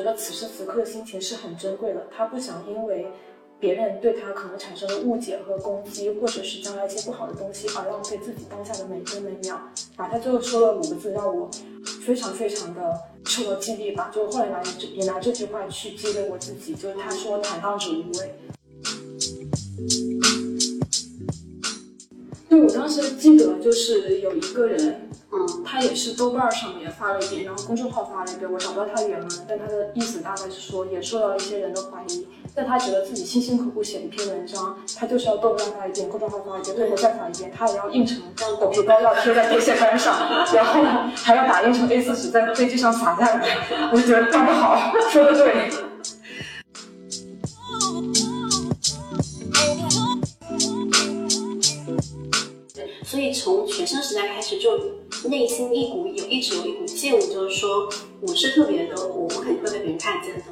觉得此时此刻心情是很珍贵的，他不想因为别人对他可能产生的误解和攻击，或者是将来一些不好的东西而浪费自己当下的每分每秒。啊，他最后说了五个字，让我非常非常的受到激励吧。就后来拿这也拿这句话去激励我自己，就是他说坦荡者无畏。对，我当时记得就是有一个人。嗯，他也是豆瓣上面发了一遍，然后公众号发了一遍，我找不到他原文，但他的意思大概是说，也受到了一些人的怀疑，但他觉得自己辛辛苦苦写一篇文章，他就是要豆瓣发一遍，公众号发一遍，最后再发一遍，他也要印成狗皮膏药贴在电线杆上，然后还要打印成 A4 纸在飞机上撒下来，我就觉得干得好，说的对。所以从学生时代开始就。内心一股有一直有一股劲，就是说我是特别的，我我肯定会被别人看见的。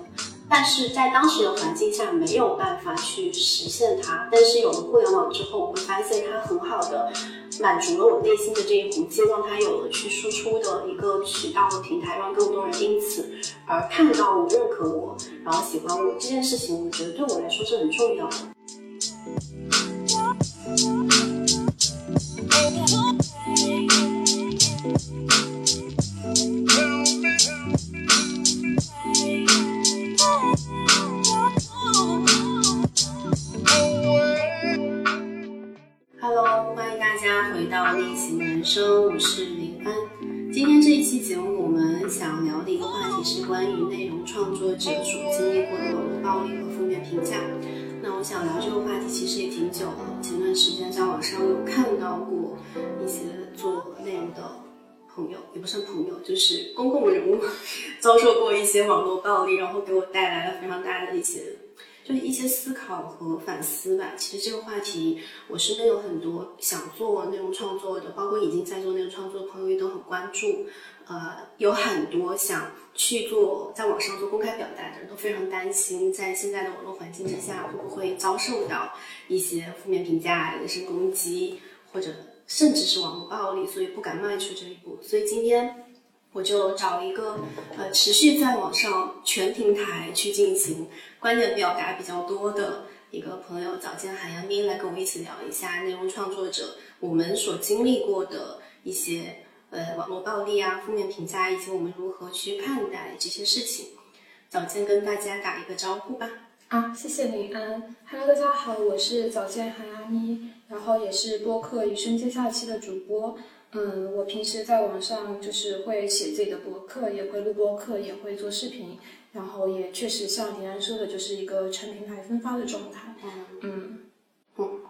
但是在当时的环境下没有办法去实现它。但是有了互联网之后，我会发现它很好的满足了我内心的这一股劲，让它有了去输出的一个渠道和平台，让更多人因此而看到我、认可我，然后喜欢我这件事情，我觉得对我来说是很重要的。大家回到逆行人生，我是林安。今天这一期节目，我们想聊的一个话题是关于内容创作者所经历过的网络暴力和负面评价。那我想聊这个话题其实也挺久了，前段时间在网上有看到过一些做内容的。朋友也不算朋友，就是公共人物，遭受过一些网络暴力，然后给我带来了非常大的一些，就一些思考和反思吧。其实这个话题，我身边有很多想做内容创作的，包括已经在做内容创作的朋友也都很关注。呃，有很多想去做在网上做公开表达的人都非常担心，在现在的网络环境之下，会不会遭受到一些负面评价、人身攻击或者。甚至是网络暴力，所以不敢迈出这一步。所以今天我就找了一个呃持续在网上全平台去进行观点表达比较多的一个朋友，早见海洋妮来跟我一起聊一下内容创作者我们所经历过的一些呃网络暴力啊、负面评价，以及我们如何去看待这些事情。早见跟大家打一个招呼吧。啊，谢谢林安。Hello，大家好，我是早见海洋妮。然后也是播客《余生接下期》的主播，嗯，我平时在网上就是会写自己的博客，也会录播客，也会做视频，然后也确实像林安说的，就是一个全平台分发的状态。嗯嗯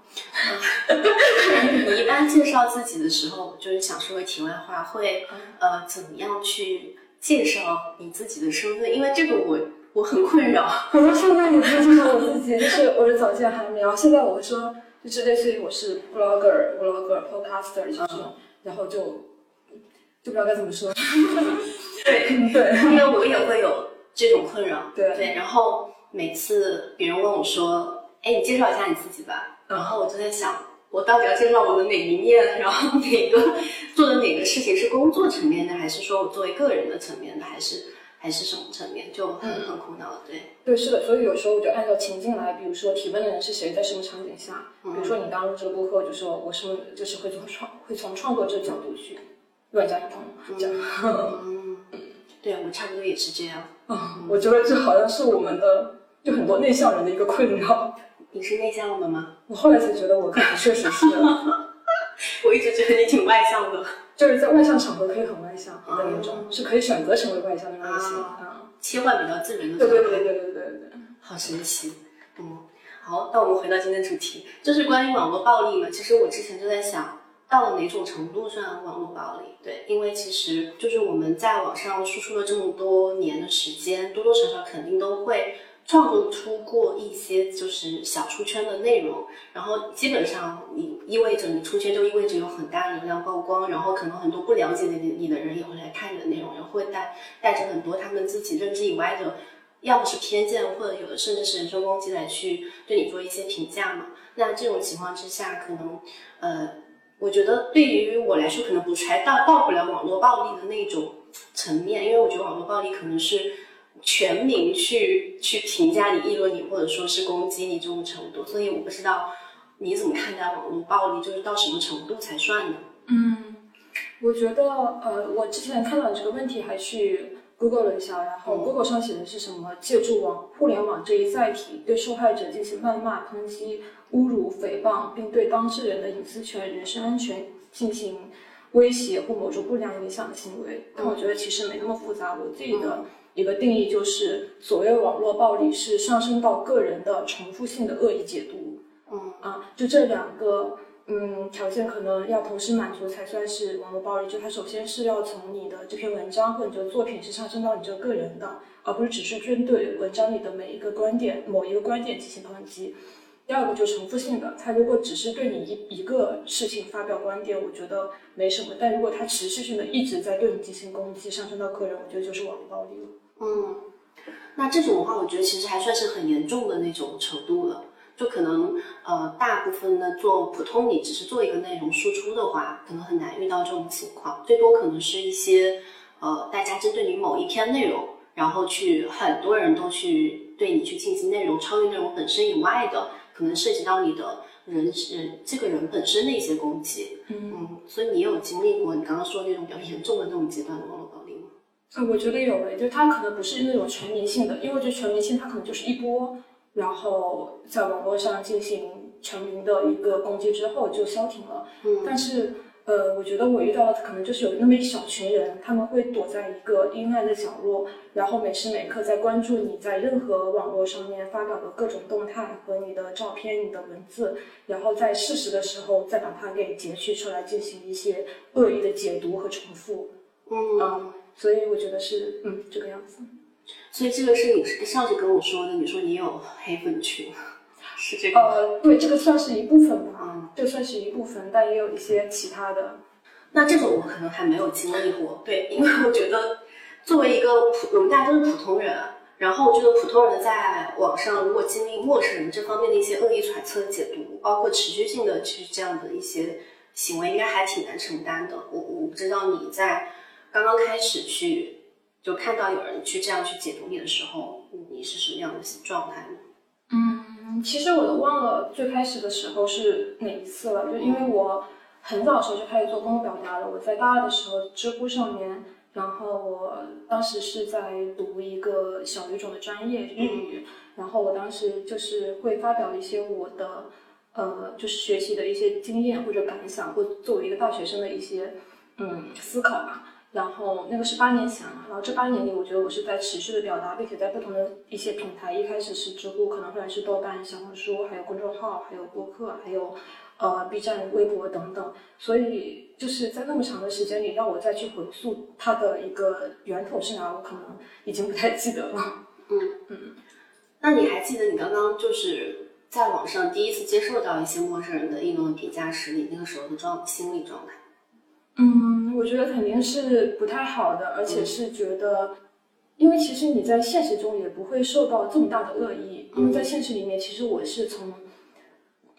你一般介绍自己的时候，就是想说个题外话，会呃怎么样去介绍你自己的身份？因为这个我我很困扰。我说现在你不介绍我自己，就是我是早见海苗，现在我说。就是类似于我是 blogger、blogger、podcaster 这种，然后就就不知道该怎么说。对 对，因为我也会有这种困扰。对对，然后每次别人问我说：“哎，你介绍一下你自己吧。”然后我就在想，我到底要介绍我的哪一面？然后 哪个做的哪个事情是工作层面的，还是说我作为个人的层面的，还是？还是什么层面就很很苦恼，对。对是的，所以有时候我就按照情境来，比如说提问的人是谁，在什么场景下，比如说你刚录这个播客，就说我是就是会从创会从创作者角度去乱加一通这样，嗯，对我差不多也是这样，嗯，我觉得这好像是我们的就很多内向人的一个困扰。你是内向的吗？我后来才觉得我可能确实是，我一直觉得你挺外向的。就是在外向场合可以很外向的那种，是可以选择成为外向的类型啊，切换比较自然的。对对对对对对对，好神奇。嗯，好，那我们回到今天主题，就是关于网络暴力嘛。其实我之前就在想，到了哪种程度算网络暴力？对，因为其实就是我们在网上输出了这么多年的时间，多多少少肯定都会。创作出过一些就是小出圈的内容，然后基本上你意味着你出圈就意味着有很大流量曝光，然后可能很多不了解你你的人也会来看你的内容，然后会带带着很多他们自己认知以外的，要么是偏见，或者有的甚至是人身攻击来去对你做一些评价嘛。那这种情况之下，可能呃，我觉得对于我来说，可能不还到到不了网络暴力的那种层面，因为我觉得网络暴力可能是。全民去去评价你、议论你，或者说是攻击你这种程度。所以我不知道你怎么看待网络暴力，就是到什么程度才算呢？嗯，我觉得呃，我之前看到这个问题还去。Google 了一下，然后 Google 上写的是什么？借助网互联网这一载体，对受害者进行谩骂、抨击、侮辱、诽谤，并对当事人的隐私权、人身安全进行威胁或某种不良影响的行为。但我觉得其实没那么复杂。我自己的一个定义就是，所谓网络暴力是上升到个人的重复性的恶意解读。嗯啊，就这两个。嗯，条件可能要同时满足才算是网络暴力。就它首先是要从你的这篇文章或者你的作品是上升到你这个个人的，而不是只是针对文章里的每一个观点、某一个观点进行抨击。第二个就重复性的，他如果只是对你一一个事情发表观点，我觉得没什么。但如果他持续性的一直在对你进行攻击，上升到个人，我觉得就是网络暴力了。嗯，那这种的话，我觉得其实还算是很严重的那种程度了。就可能呃，大部分的做普通，你只是做一个内容输出的话，可能很难遇到这种情况。最多可能是一些呃，大家针对你某一篇内容，然后去很多人都去对你去进行内容超越内容本身以外的，可能涉及到你的人人这个人本身的一些攻击。嗯，所以你有经历过你刚刚说那种比较严重的那种阶段吗？呃，我觉得有诶，就它可能不是那种全民性的，因为我觉得全民性它可能就是一波。然后在网络上进行全民的一个攻击之后就消停了。嗯，但是呃，我觉得我遇到的可能就是有那么一小群人，他们会躲在一个阴暗的角落，然后每时每刻在关注你在任何网络上面发表的各种动态和你的照片、你的文字，然后在适时的时候再把它给截取出来进行一些恶意的解读和重复。嗯，所以我觉得是嗯这个样子。所以这个是你上次跟我说的，你说你有黑粉群，是这个？呃，对，这个算是一部分吧，嗯，这算是一部分，但也有一些其他的。那这种我可能还没有经历过，对，因为我觉得作为一个普，我们大家都是普通人，然后我觉得普通人在网上如果经历陌生人这方面的一些恶意揣测、解读，包括持续性的去这样的一些行为，应该还挺难承担的。我我不知道你在刚刚开始去。就看到有人去这样去解读你的时候，你是什么样的状态呢？嗯，其实我都忘了最开始的时候是哪一次了。就因为我很早的时候就开始做公共表达了。我在大二的时候，知乎上面，然后我当时是在读一个小语种的专业日语，然后我当时就是会发表一些我的呃，就是学习的一些经验或者感想，或作为一个大学生的一些嗯思考吧。然后那个是八年前了，然后这八年里，我觉得我是在持续的表达，并且在不同的一些平台，一开始是知乎，可能后来是豆瓣、小红书，还有公众号，还有播客，还有呃 B 站、微博等等。所以就是在那么长的时间里，让我再去回溯它的一个源头是哪，我可能已经不太记得了。嗯嗯，那你还记得你刚刚就是在网上第一次接受到一些陌生人的议论评价时，你那个时候的状心理状态？嗯，我觉得肯定是不太好的，而且是觉得，因为其实你在现实中也不会受到这么大的恶意，因为在现实里面，其实我是从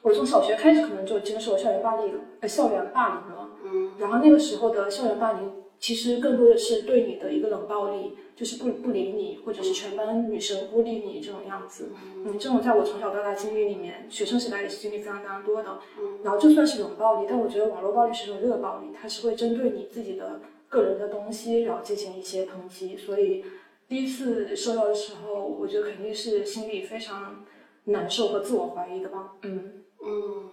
我从小学开始可能就经受校园霸凌，呃，校园霸凌了，嗯，然后那个时候的校园霸凌。其实更多的是对你的一个冷暴力，就是不不理你，或者是全班女生孤立你这种样子。嗯，这种在我从小到大经历里面，学生时代也是经历非常非常多的。嗯，然后就算是冷暴力，但我觉得网络暴力是一种热暴力，它是会针对你自己的个人的东西，然后进行一些抨击。所以第一次收到的时候，我觉得肯定是心里非常难受和自我怀疑的吧。嗯嗯，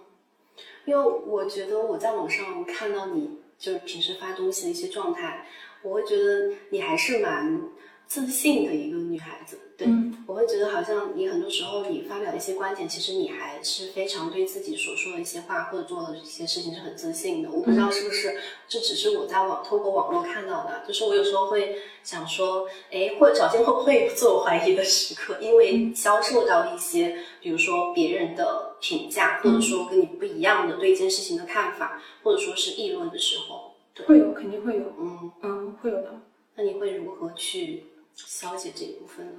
因为我觉得我在网上看到你。就是平时发东西的一些状态，我会觉得你还是蛮自信的一个女孩子。对，我会觉得好像你很多时候你发表一些观点，其实你还是非常对自己所说的一些话或者做的一些事情是很自信的。我不知道是不是这只是我在网通过网络看到的，就是我有时候会想说，哎，或者小金会不会有自我怀疑的时刻？因为遭受到一些，比如说别人的评价，或者说跟你不一样的对一件事情的看法，或者说是议论的时候，会有，肯定会有，嗯嗯，会有的。那你会如何去消解这一部分呢？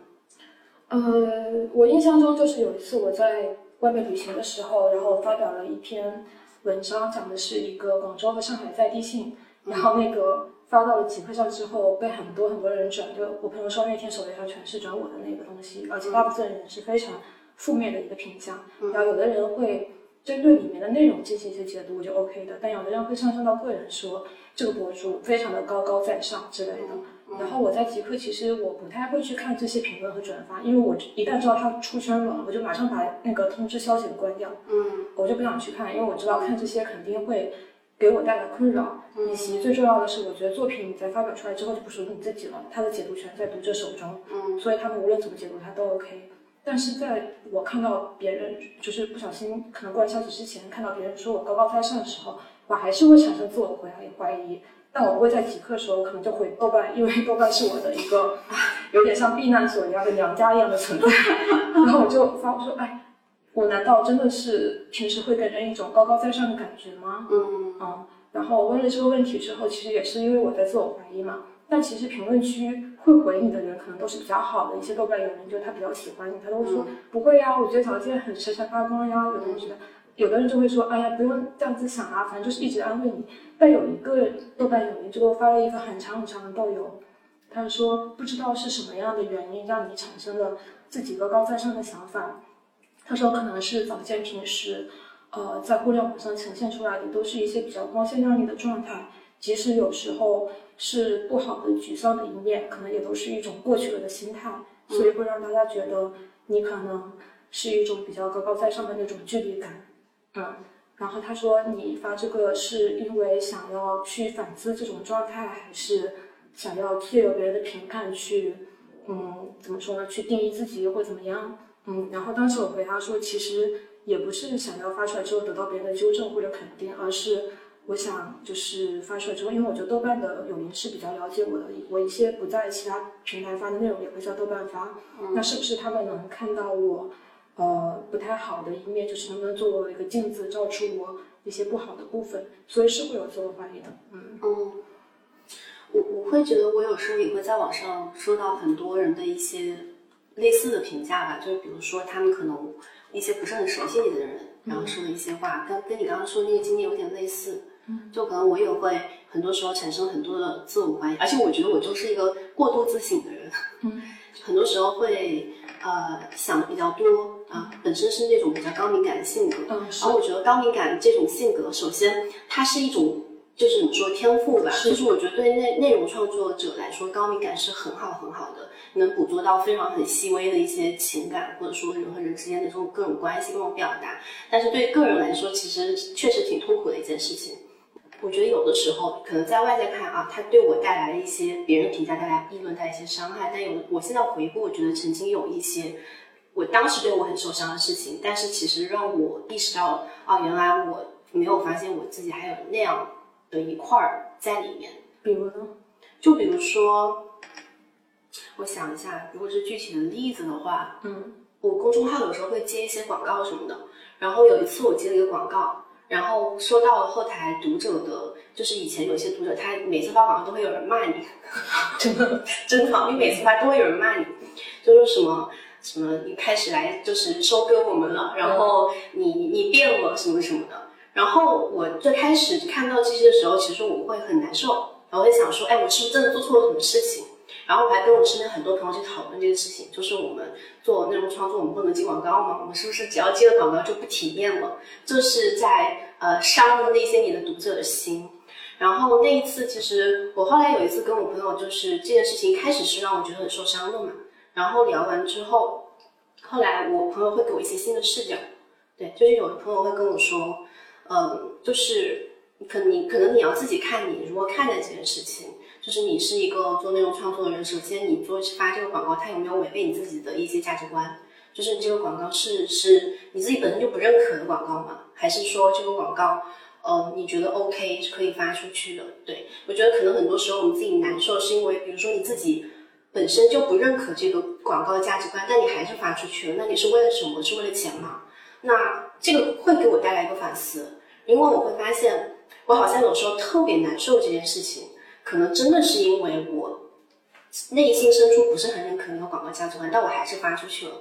呃，我印象中就是有一次我在外面旅行的时候，然后发表了一篇文章，讲的是一个广州和上海在地性，然后那个发到了极客上之后，被很多很多人转，就我朋友说那天首页上全是转我的那个东西，而且大部分人是非常负面的一个评价。然后有的人会针对里面的内容进行一些解读我，就 OK 的，但有的人会上升到个人说这个博主非常的高高在上之类的。然后我在极客其实我不太会去看这些评论和转发，因为我一旦知道他出圈了，我就马上把那个通知消息关掉。嗯，我就不想去看，因为我知道看这些肯定会。给我带来困扰，以及最重要的是，我觉得作品你在发表出来之后就不属于你自己了，他的解读权在读者手中，嗯，所以他们无论怎么解读它都 OK。但是在我看到别人就是不小心可能关消息之前看到别人说我高高在上的时候，我还是会产生自我怀疑怀疑，但我不会在极客的时候可能就回豆瓣，因为豆瓣是我的一个有点像避难所一样的娘家一样的存在，然后我就发我说哎。我难道真的是平时会给人一种高高在上的感觉吗？嗯嗯，然后问了这个问题之后，其实也是因为我在自我怀疑嘛。但其实评论区会回你的人，可能都是比较好的一些豆瓣友人，就他比较喜欢你，他都会说不会呀，我觉得小贱很闪闪发光呀。有的人觉得，有的人就会说，哎呀，不用这样子想啊，反正就是一直安慰你。但有一个豆瓣友人就给我发了一个很长很长的豆油，他说不知道是什么样的原因让你产生了自己高高在上的想法。他说，可能是早见平时，呃，在互联网上呈现出来的都是一些比较光鲜亮丽的状态，即使有时候是不好的、沮丧的一面，可能也都是一种过去了的心态，所以会让大家觉得你可能是一种比较高高在上的那种距离感。嗯，然后他说，你发这个是因为想要去反思这种状态，还是想要借由别人的评判去，嗯，怎么说呢？去定义自己或怎么样？嗯，然后当时我回答说，其实也不是想要发出来之后得到别人的纠正或者肯定，而是我想就是发出来之后，因为我觉得豆瓣的友邻是比较了解我的，我一些不在其他平台发的内容也会在豆瓣发，那是不是他们能看到我呃不太好的一面，就是能不能作为一个镜子照出我一些不好的部分，所以是会有自我怀疑的。嗯嗯，我我会觉得我有时候也会在网上收到很多人的一些。类似的评价吧，就是比如说他们可能一些不是很熟悉你的人，然后说的一些话，跟跟你刚刚说那个经历有点类似。嗯，就可能我也会很多时候产生很多的自我怀疑，而且我觉得我就是一个过度自省的人。嗯，很多时候会呃想的比较多啊，本身是那种比较高敏感的性格。嗯，然后我觉得高敏感这种性格，首先它是一种。就是你说天赋吧，就是我觉得对内内容创作者来说，高敏感是很好很好的，能捕捉到非常很细微的一些情感，或者说人和人之间的这种各种关系、各种表达。但是对个人来说，其实确实挺痛苦的一件事情。我觉得有的时候可能在外界看啊，他对我带来了一些别人评价带来议论带来一些伤害，但有我现在回顾，我觉得曾经有一些我当时对我很受伤的事情，但是其实让我意识到啊，原来我没有发现我自己还有那样。的一块儿在里面，比如呢？就比如说，我想一下，如果是具体的例子的话，嗯，我公众号有时候会接一些广告什么的，然后有一次我接了一个广告，然后说到后台读者的，就是以前有些读者他每次发广告都会有人骂你，真 的真的，你每次发都会有人骂你，就是什么什么你开始来就是收割我们了，然后你你变了什么什么的。然后我最开始看到这些的时候，其实我会很难受，然后会想说，哎，我是不是真的做错了什么事情？然后我还跟我身边很多朋友去讨论这个事情，就是我们做内容创作，我们不能接广告吗？我们是不是只要接了广告就不体验了？这是在呃伤了那些你的读者的心。然后那一次，其实我后来有一次跟我朋友，就是这件事情开始是让我觉得很受伤的嘛。然后聊完之后，后来我朋友会给我一些新的视角，对，就是有朋友会跟我说。嗯，就是可你可能你要自己看你如何看待这件事情。就是你是一个做内容创作的人，首先你做发这个广告，它有没有违背你自己的一些价值观？就是你这个广告是是你自己本身就不认可的广告吗？还是说这个广告，呃，你觉得 OK 是可以发出去的？对我觉得可能很多时候我们自己难受，是因为比如说你自己本身就不认可这个广告的价值观，但你还是发出去了，那你是为了什么？是为了钱吗？那这个会给我带来一个反思。因为我会发现，我好像有时候特别难受这件事情，可能真的是因为我内心深处不是很认可那个广告价值观，但我还是发出去了。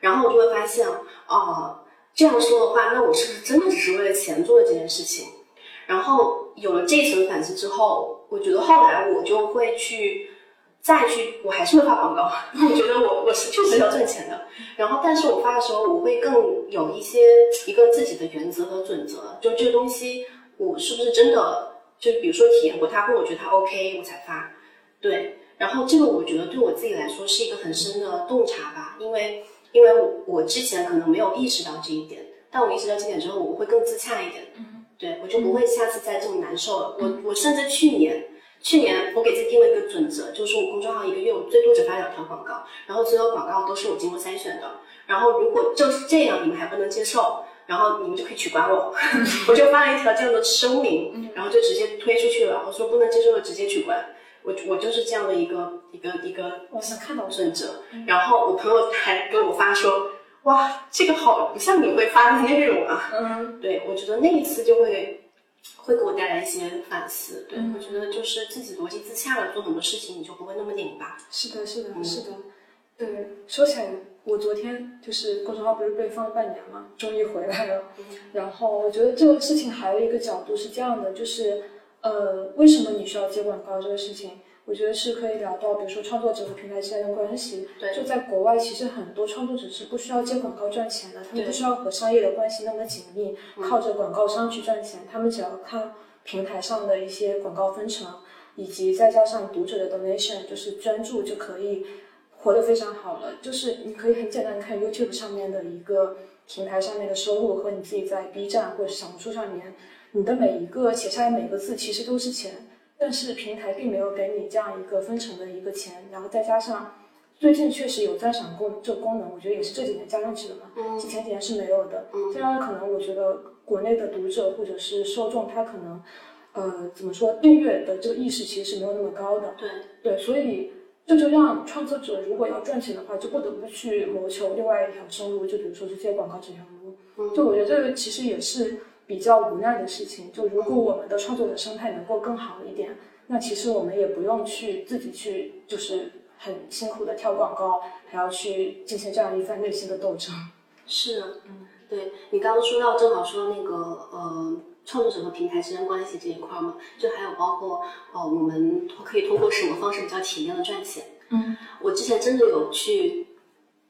然后我就会发现，哦，这样说的话，那我是不是真的只是为了钱做的这件事情？然后有了这层反思之后，我觉得后来我就会去再去，我还是会发广告，因为我觉得我我是确实要挣钱的。然后，但是我发的时候，我会更有一些一个自己的原则和准则，就这个东西我是不是真的，就比如说体验过他，或者我觉得他 OK，我才发。对，然后这个我觉得对我自己来说是一个很深的洞察吧，因为因为我我之前可能没有意识到这一点，但我意识到这点之后，我会更自洽一点。对，我就不会下次再这么难受了。我我甚至去年，去年我给自己定了一个准则，就是我公众号一个月我最多只发两条广告，然后所有广告都是我经过筛选的。然后如果就是这样，你们还不能接受，然后你们就可以取关我。我就发了一条这样的声明，然后就直接推出去了。我说不能接受的直接取关。我我就是这样的一个一个一个，我是看到准则。然后我朋友还给我发说。哇，这个好不像你会发的内容啊！嗯，对，我觉得那一次就会会给我带来一些反思。对，我觉得就是自己逻辑自洽了，做很多事情你就不会那么拧巴。是的，是的，是的。对，说起来，我昨天就是公众号不是被封了半年嘛，终于回来了。然后我觉得这个事情还有一个角度是这样的，就是呃，为什么你需要接广告这个事情？我觉得是可以聊到，比如说创作者和平台之间的关系。对，就在国外，其实很多创作者是不需要接广告赚钱的，他们不需要和商业的关系那么紧密，靠着广告商去赚钱。他们只要看平台上的一些广告分成，以及再加上读者的 donation，就是专注就可以活得非常好了。就是你可以很简单看 YouTube 上面的一个平台上面的收入，和你自己在 B 站或者小红书上面，你的每一个写下来每个字，其实都是钱。但是平台并没有给你这样一个分成的一个钱，然后再加上最近确实有赞赏功这个功能，我觉得也是这几年加上去的嘛，嗯，前几年是没有的，嗯，这样可能我觉得国内的读者或者是受众他可能，呃，怎么说订阅的这个意识其实是没有那么高的，对对，所以这就让创作者如果要赚钱的话，就不得不去谋求另外一条生路，就比如说这些广告这条路，嗯，就我觉得这个其实也是。比较无奈的事情，就如果我们的创作者生态能够更好一点，那其实我们也不用去自己去，就是很辛苦的跳广告，还要去进行这样一番内心的斗争。是，嗯，对你刚刚说到，正好说那个呃，创作者和平台之间关系这一块嘛，就还有包括呃，我们可以通过什么方式比较体面的赚钱？嗯，我之前真的有去。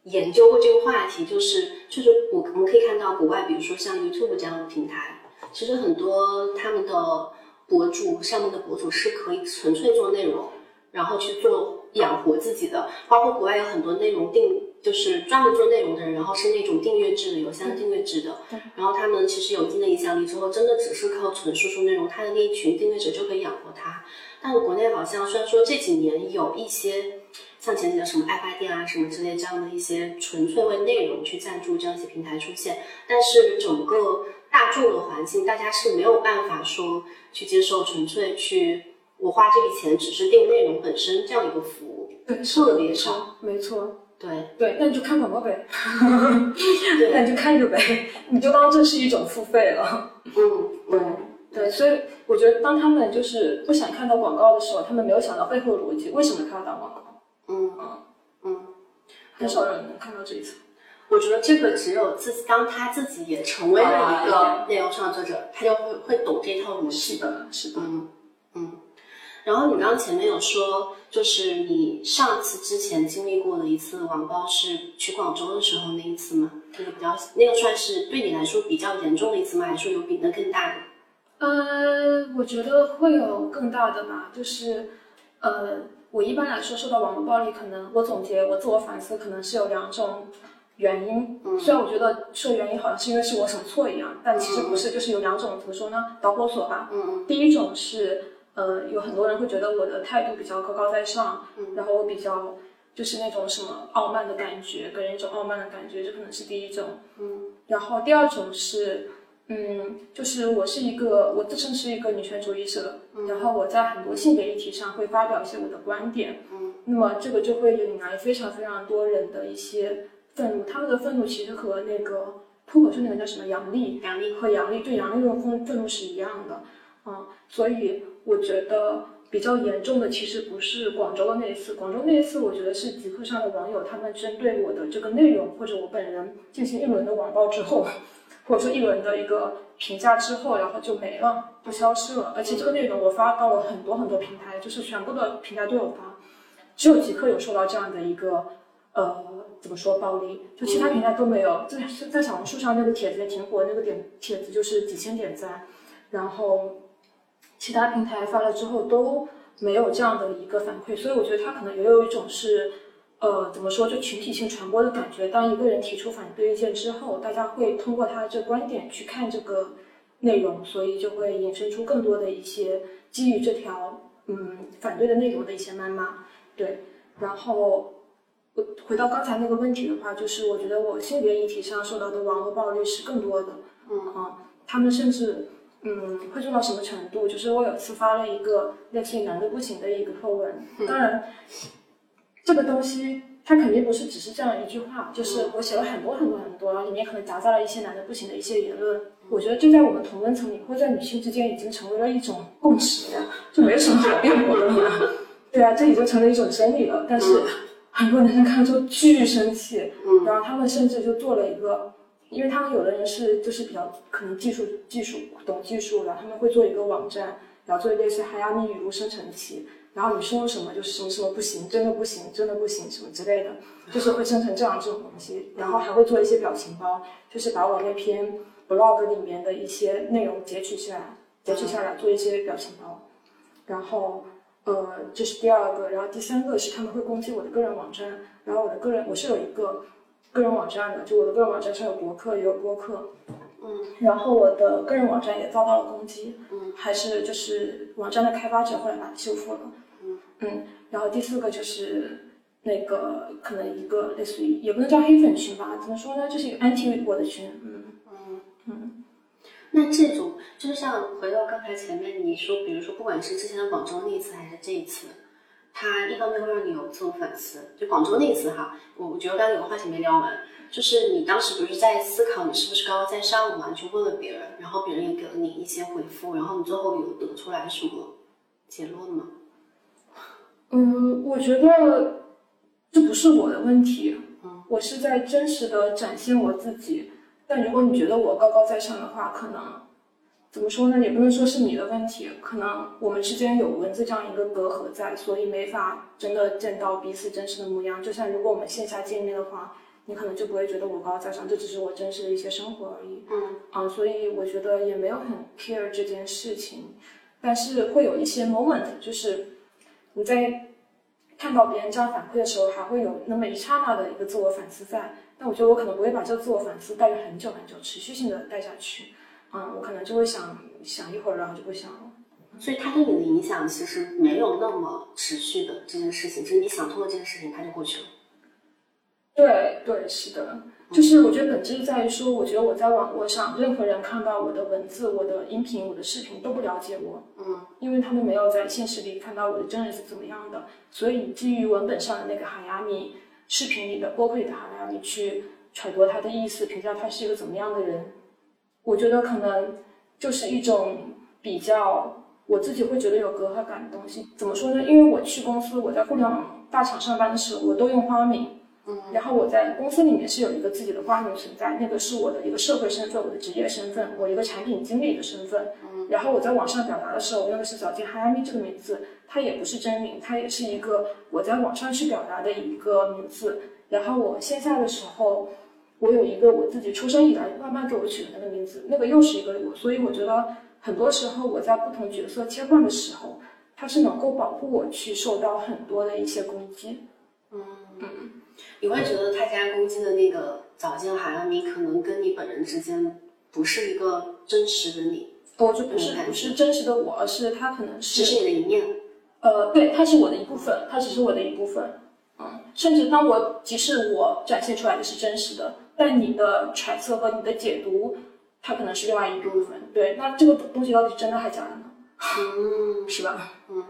研究过这个话题，就是就是我我们可以看到国外，比如说像 YouTube 这样的平台，其实很多他们的博主上面的博主是可以纯粹做内容，然后去做养活自己的。包括国外有很多内容订，就是专门做内容的人，然后是那种订阅制的，有像订阅制的。然后他们其实有一定的影响力之后，真的只是靠纯输出内容，他的那一群订阅者就可以养活他。但是国内好像虽然说这几年有一些。像前几年什么爱发电啊什么之类这样的一些纯粹为内容去赞助这样一些平台出现，但是整个大众的环境，大家是没有办法说去接受纯粹去我花这笔钱只是订内容本身这样一个服务，对，特别少，没错，对对，那你就看广告呗，那你就看着呗，你就当这是一种付费了，嗯，对对，所以我觉得当他们就是不想看到广告的时候，他们没有想到背后的逻辑，为什么他要打广告？嗯嗯嗯，很少有人能看到这一层。我觉得这个只有自己，当他自己也成为了一个内容创作者，他就会会懂这套逻辑的。是的。然后你刚刚前面有说，就是你上次之前经历过的一次网暴是去广州的时候那一次吗？那个比较，那个算是对你来说比较严重的一次吗？还是说有比那更大的？呃，我觉得会有更大的吧，就是呃。我一般来说受到网络暴力，可能我总结我自我反思，可能是有两种原因。虽然我觉得说原因好像是因为是我什么错一样，但其实不是，就是有两种怎么说呢？导火索吧。嗯第一种是，呃，有很多人会觉得我的态度比较高高在上，然后我比较就是那种什么傲慢的感觉，给人一种傲慢的感觉，这可能是第一种。嗯。然后第二种是。嗯，就是我是一个，我自称是一个女权主义者，然后我在很多性别议题上会发表一些我的观点，嗯，那么这个就会引来非常非常多人的一些愤怒，他们的愤怒其实和那个脱口秀那个叫什么杨笠，杨笠和杨笠对杨笠那种愤愤怒是一样的，嗯，所以我觉得比较严重的其实不是广州的那一次，广州那一次我觉得是极客上的网友他们针对我的这个内容或者我本人进行一轮的网暴之后。或者说一轮的一个评价之后，然后就没了，就消失了。而且这个内容我发到了很多很多平台，就是全部的平台都有发，只有极客有受到这样的一个呃怎么说暴力，就其他平台都没有。在在小红书上那个帖子也挺火，那个点帖子就是几千点赞，然后其他平台发了之后都没有这样的一个反馈，所以我觉得他可能也有一种是。呃，怎么说？就群体性传播的感觉。当一个人提出反对意见之后，大家会通过他这观点去看这个内容，所以就会衍生出更多的一些基于这条嗯反对的内容的一些谩骂。对，然后我回到刚才那个问题的话，就是我觉得我性别议题上受到的网络暴力是更多的。嗯啊，他们甚至嗯会做到什么程度？就是我有次发了一个类似于“男的不行”的一个破文，当然。这个东西它肯定不是只是这样一句话，就是我写了很多很多很多，然后里面可能夹杂了一些男的不行的一些言论。我觉得就在我们同温层里，或在女性之间，已经成为了一种共识了，就没有什么好辩驳的了。对啊，这已经成了一种真理了。但是很多男生看了之后巨生气，然后他们甚至就做了一个，因为他们有的人是就是比较可能技术技术懂技术的，他们会做一个网站，然后做一类似海亚米语录生成器。然后你说什么就是什么什么不行，真的不行，真的不行，什么之类的，就是会生成这样这种东西。然后还会做一些表情包，就是把我那篇 blog 里面的一些内容截取下来，截取下来做一些表情包。然后，呃，这是第二个。然后第三个是他们会攻击我的个人网站。然后我的个人我是有一个个人网站的，就我的个人网站上有博客也有播客。嗯。然后我的个人网站也遭到了攻击。嗯。还是就是网站的开发者后来把它修复了。嗯，然后第四个就是那个可能一个类似于也不能叫黑粉群吧，怎么说呢，就是一个 anti 我的群。嗯嗯嗯。那这种就是像回到刚才前面你说，比如说不管是之前的广州那一次还是这一次，它一方面会让你有自我反思。就广州那一次哈，我我觉得刚才有个话题没聊完，就是你当时不是在思考你是不是高高在上嘛，去问了别人，然后别人也给了你一些回复，然后你最后有得出来什么结论吗？嗯，我觉得这不是我的问题，我是在真实的展现我自己。但如果你觉得我高高在上的话，可能怎么说呢？也不能说是你的问题，可能我们之间有文字这样一个隔阂在，所以没法真的见到彼此真实的模样。就像如果我们线下见面的话，你可能就不会觉得我高高在上，这只是我真实的一些生活而已。嗯，啊，所以我觉得也没有很 care 这件事情，但是会有一些 moment，就是。你在看到别人这样反馈的时候，还会有那么一刹那的一个自我反思在。但我觉得我可能不会把这个自我反思带着很久很久，持续性的带下去。嗯，我可能就会想想一会儿，然后就不想了。所以它对你的影响其实没有那么持续的这件事情，就是你想通了这件事情，它就过去了。对对，是的。就是我觉得本质在于说，我觉得我在网络上，任何人看到我的文字、我的音频、我的视频都不了解我，嗯，因为他们没有在现实里看到我的真人是怎么样的，所以基于文本上的那个海亚米，视频里的、播客里的海亚米去揣度他的意思，评价他是一个怎么样的人，我觉得可能就是一种比较，我自己会觉得有隔阂感的东西。怎么说呢？因为我去公司，我在互联网大厂上班的时候，我都用花名。然后我在公司里面是有一个自己的花名存在，那个是我的一个社会身份，我的职业身份，我一个产品经理的身份。然后我在网上表达的时候，我用的是小金哈亚米这个名字，它也不是真名，它也是一个我在网上去表达的一个名字。然后我线下的时候，我有一个我自己出生以来慢慢给我取的那个名字，那个又是一个我。所以我觉得很多时候我在不同角色切换的时候，它是能够保护我去受到很多的一些攻击。嗯嗯。你会觉得他家攻击的那个早见海拉米可能跟你本人之间不是一个真实的你，我就不是不是真实的我，而是他可能是只是你的一面。呃，对，他是我的一部分，他只是我的一部分。嗯，甚至当我即使我展现出来的是真实的，但你的揣测和你的解读，它可能是另外一部分。对，那这个东西到底真的还是假的呢？嗯，是吧？嗯，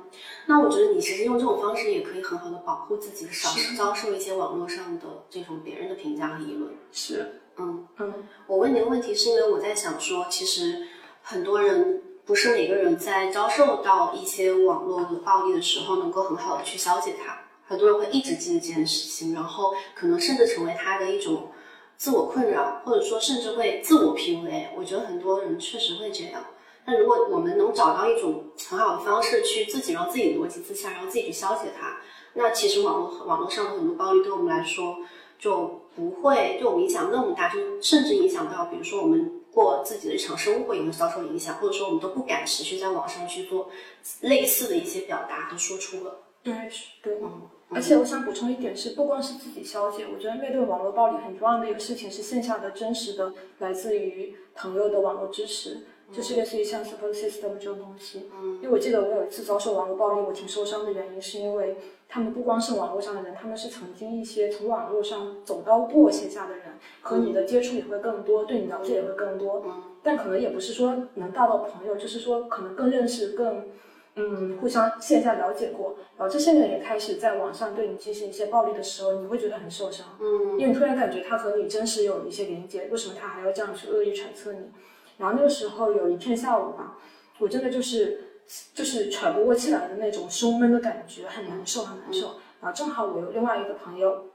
那我觉得你其实用这种方式也可以很好的保护自己，少遭受一些网络上的这种别人的评价和议论。是，嗯嗯。我问你的问题是因为我在想说，其实很多人不是每个人在遭受到一些网络的暴力的时候，能够很好的去消解它。很多人会一直记得这件事情，然后可能甚至成为他的一种自我困扰，或者说甚至会自我 PUA。我觉得很多人确实会这样。那如果我们能找到一种很好的方式，去自己让自己逻辑自洽，然后自己去消解它，那其实网络网络上的很多暴力对我们来说就不会对我们影响那么大，就甚至影响到，比如说我们过自己的日常生活也会遭受影响，或者说我们都不敢持续在网上去做类似的一些表达和输出了。对，对，嗯。而且我想补充一点是，不光是自己消解，我觉得面对网络暴力很重要的一个事情是线下的真实的来自于朋友的网络支持。就是类似于像 support system 这种东西，嗯，因为我记得我有一次遭受网络暴力，我挺受伤的原因是因为他们不光是网络上的人，他们是曾经一些从网络上走到过线下的人，和你的接触也会更多，对你了解也会更多，嗯，但可能也不是说能大到朋友，就是说可能更认识、更，嗯，互相线下了解过，然后这些人也开始在网上对你进行一些暴力的时候，你会觉得很受伤，嗯，因为你突然感觉他和你真实有一些连接，为什么他还要这样去恶意揣测你？然后那个时候有一天下午吧，我真的就是就是喘不过气来的那种胸闷的感觉，很难受很难受。然后正好我有另外一个朋友，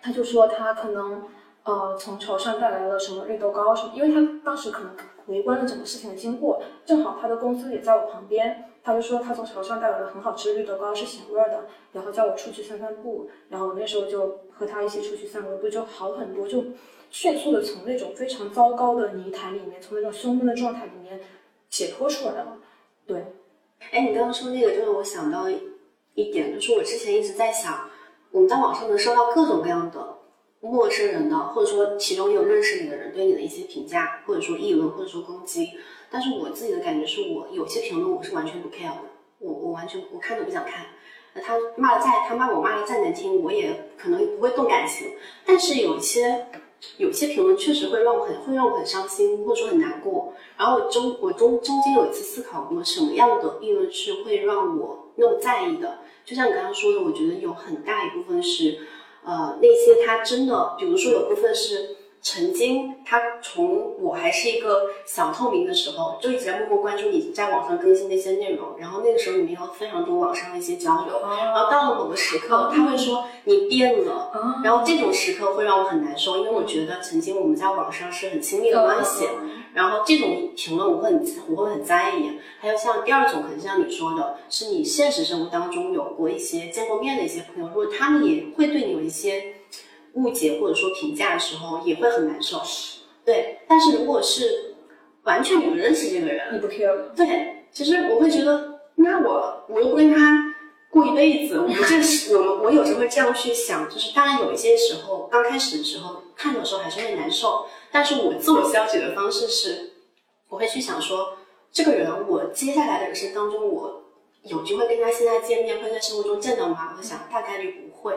他就说他可能呃从潮汕带来了什么绿豆糕什么，因为他当时可能围观了整个事情的经过，正好他的公司也在我旁边，他就说他从潮汕带来了很好吃的绿豆糕，是咸味儿的，然后叫我出去散散步。然后我那时候就和他一起出去散个步，就好很多就。迅速的从那种非常糟糕的泥潭里面，从那种胸闷的状态里面解脱出来了。对，哎，你刚刚说那个，就让我想到一点，就是我之前一直在想，我们在网上能收到各种各样的陌生人的，或者说其中有认识你的人对你的一些评价，或者说议论，或者说攻击。但是我自己的感觉是我有些评论我是完全不 care 的，我我完全我看都不想看。那他骂的再他骂我骂的再难听，我也可能不会动感情。但是有一些。有些评论确实会让我很会让我很伤心，或者说很难过。然后中我中中间有一次思考过，什么样的议论是会让我那么在意的？就像你刚刚说的，我觉得有很大一部分是，呃，那些他真的，比如说有部分是。曾经，他从我还是一个小透明的时候，就一直在默默关注你在网上更新的一些内容。然后那个时候，你们有非常多网上的一些交流。然后到了某个时刻，他会说你变了。然后这种时刻会让我很难受，因为我觉得曾经我们在网上是很亲密的关系。然后这种评论我会很我会很在意。还有像第二种，可能像你说的，是你现实生活当中有过一些见过面的一些朋友，如果他们也会对你有一些。误解或者说评价的时候也会很难受，对。但是如果是完全不认识这个人，你不 care 对，其实我会觉得，那我我又不跟他过一辈子，我们这是我我有时候会这样去想，就是当然有一些时候刚开始的时候看的时候还是会难受，但是我自我消解的方式是，我会去想说，这个人我接下来的人生当中，我有机会跟他现在见面，会在生活中见到吗？我想大概率不会，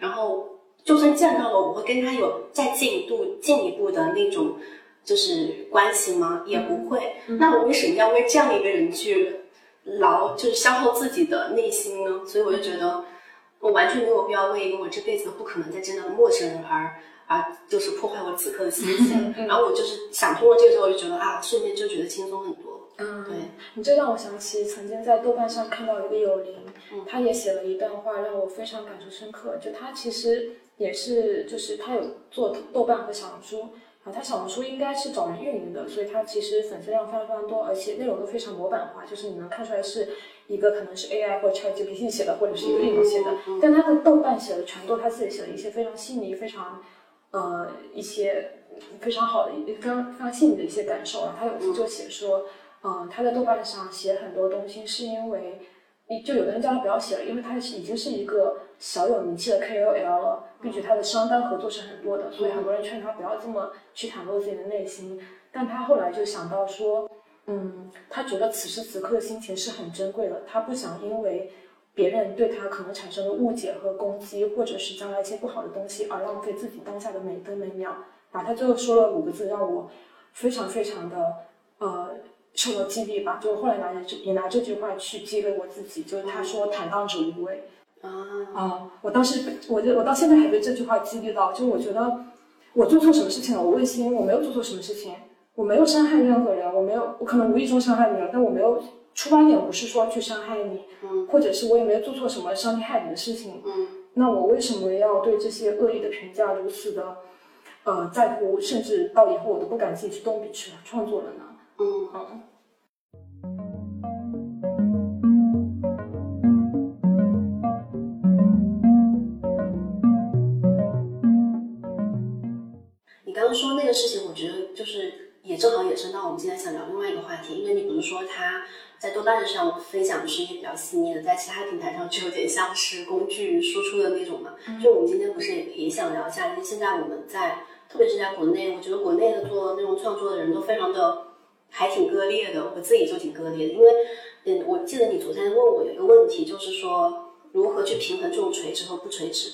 然后。就算见到了，我会跟他有再进一步、进一步的那种就是关系吗？也不会。那我为什么要为这样一个人去劳，就是消耗自己的内心呢？所以我就觉得，我完全没有必要为一个我这辈子不可能再见到的陌生人而而就是破坏我此刻的心情。然后我就是想通了这个之后，我就觉得啊，瞬间就觉得轻松很多。嗯，对你这让我想起曾经在豆瓣上看到一个友邻，他也写了一段话，让我非常感触深刻。就他其实。也是，就是他有做豆瓣和小红书，啊，他小红书应该是找人运营的，所以他其实粉丝量非常非常多，而且内容都非常模板化，就是你能看出来是一个可能是 AI 或者 ChatGPT 写的，或者是一个运营写的。但他的豆瓣写的全都他自己写的一些非常细腻、非常呃一些非常好的、非常非常细腻的一些感受。然后他有一次就写说，嗯，他在豆瓣上写很多东西是因为。就有的人叫他不要写了，因为他是已经是一个小有名气的 KOL 了，并且他的商单合作是很多的，所以很多人劝他不要这么去袒露自己的内心。但他后来就想到说，嗯，他觉得此时此刻的心情是很珍贵的，他不想因为别人对他可能产生的误解和攻击，或者是将来一些不好的东西而浪费自己当下的每分每秒。把，他最后说了五个字，让我非常非常的呃。受到激励吧，就后来拿着这也拿这句话去激励我自己，就是他说坦荡者无畏啊啊！我当时我就我到现在还被这句话激励到，就我觉得我做错什么事情了？我问心，我没有做错什么事情，我没有伤害任何人，我没有，我可能无意中伤害你了，但我没有出发点不是说去伤害你，嗯，或者是我也没有做错什么伤天害理的事情，嗯，那我为什么要对这些恶意的评价如此的呃在乎，甚至到以后我都不敢自己去动笔去创作了呢？嗯嗯。你刚刚说那个事情，我觉得就是也正好衍生到我们今天想聊另外一个话题，因为你不是说他。在豆瓣上分享的是一些比较细腻的，在其他平台上就有点像是工具输出的那种嘛。就我们今天不是也也想聊一下，因为现在我们在，特别是在国内，我觉得国内的做内容创作的人都非常的还挺割裂的，我自己就挺割裂的。因为，嗯，我记得你昨天问我有一个问题，就是说如何去平衡这种垂直和不垂直。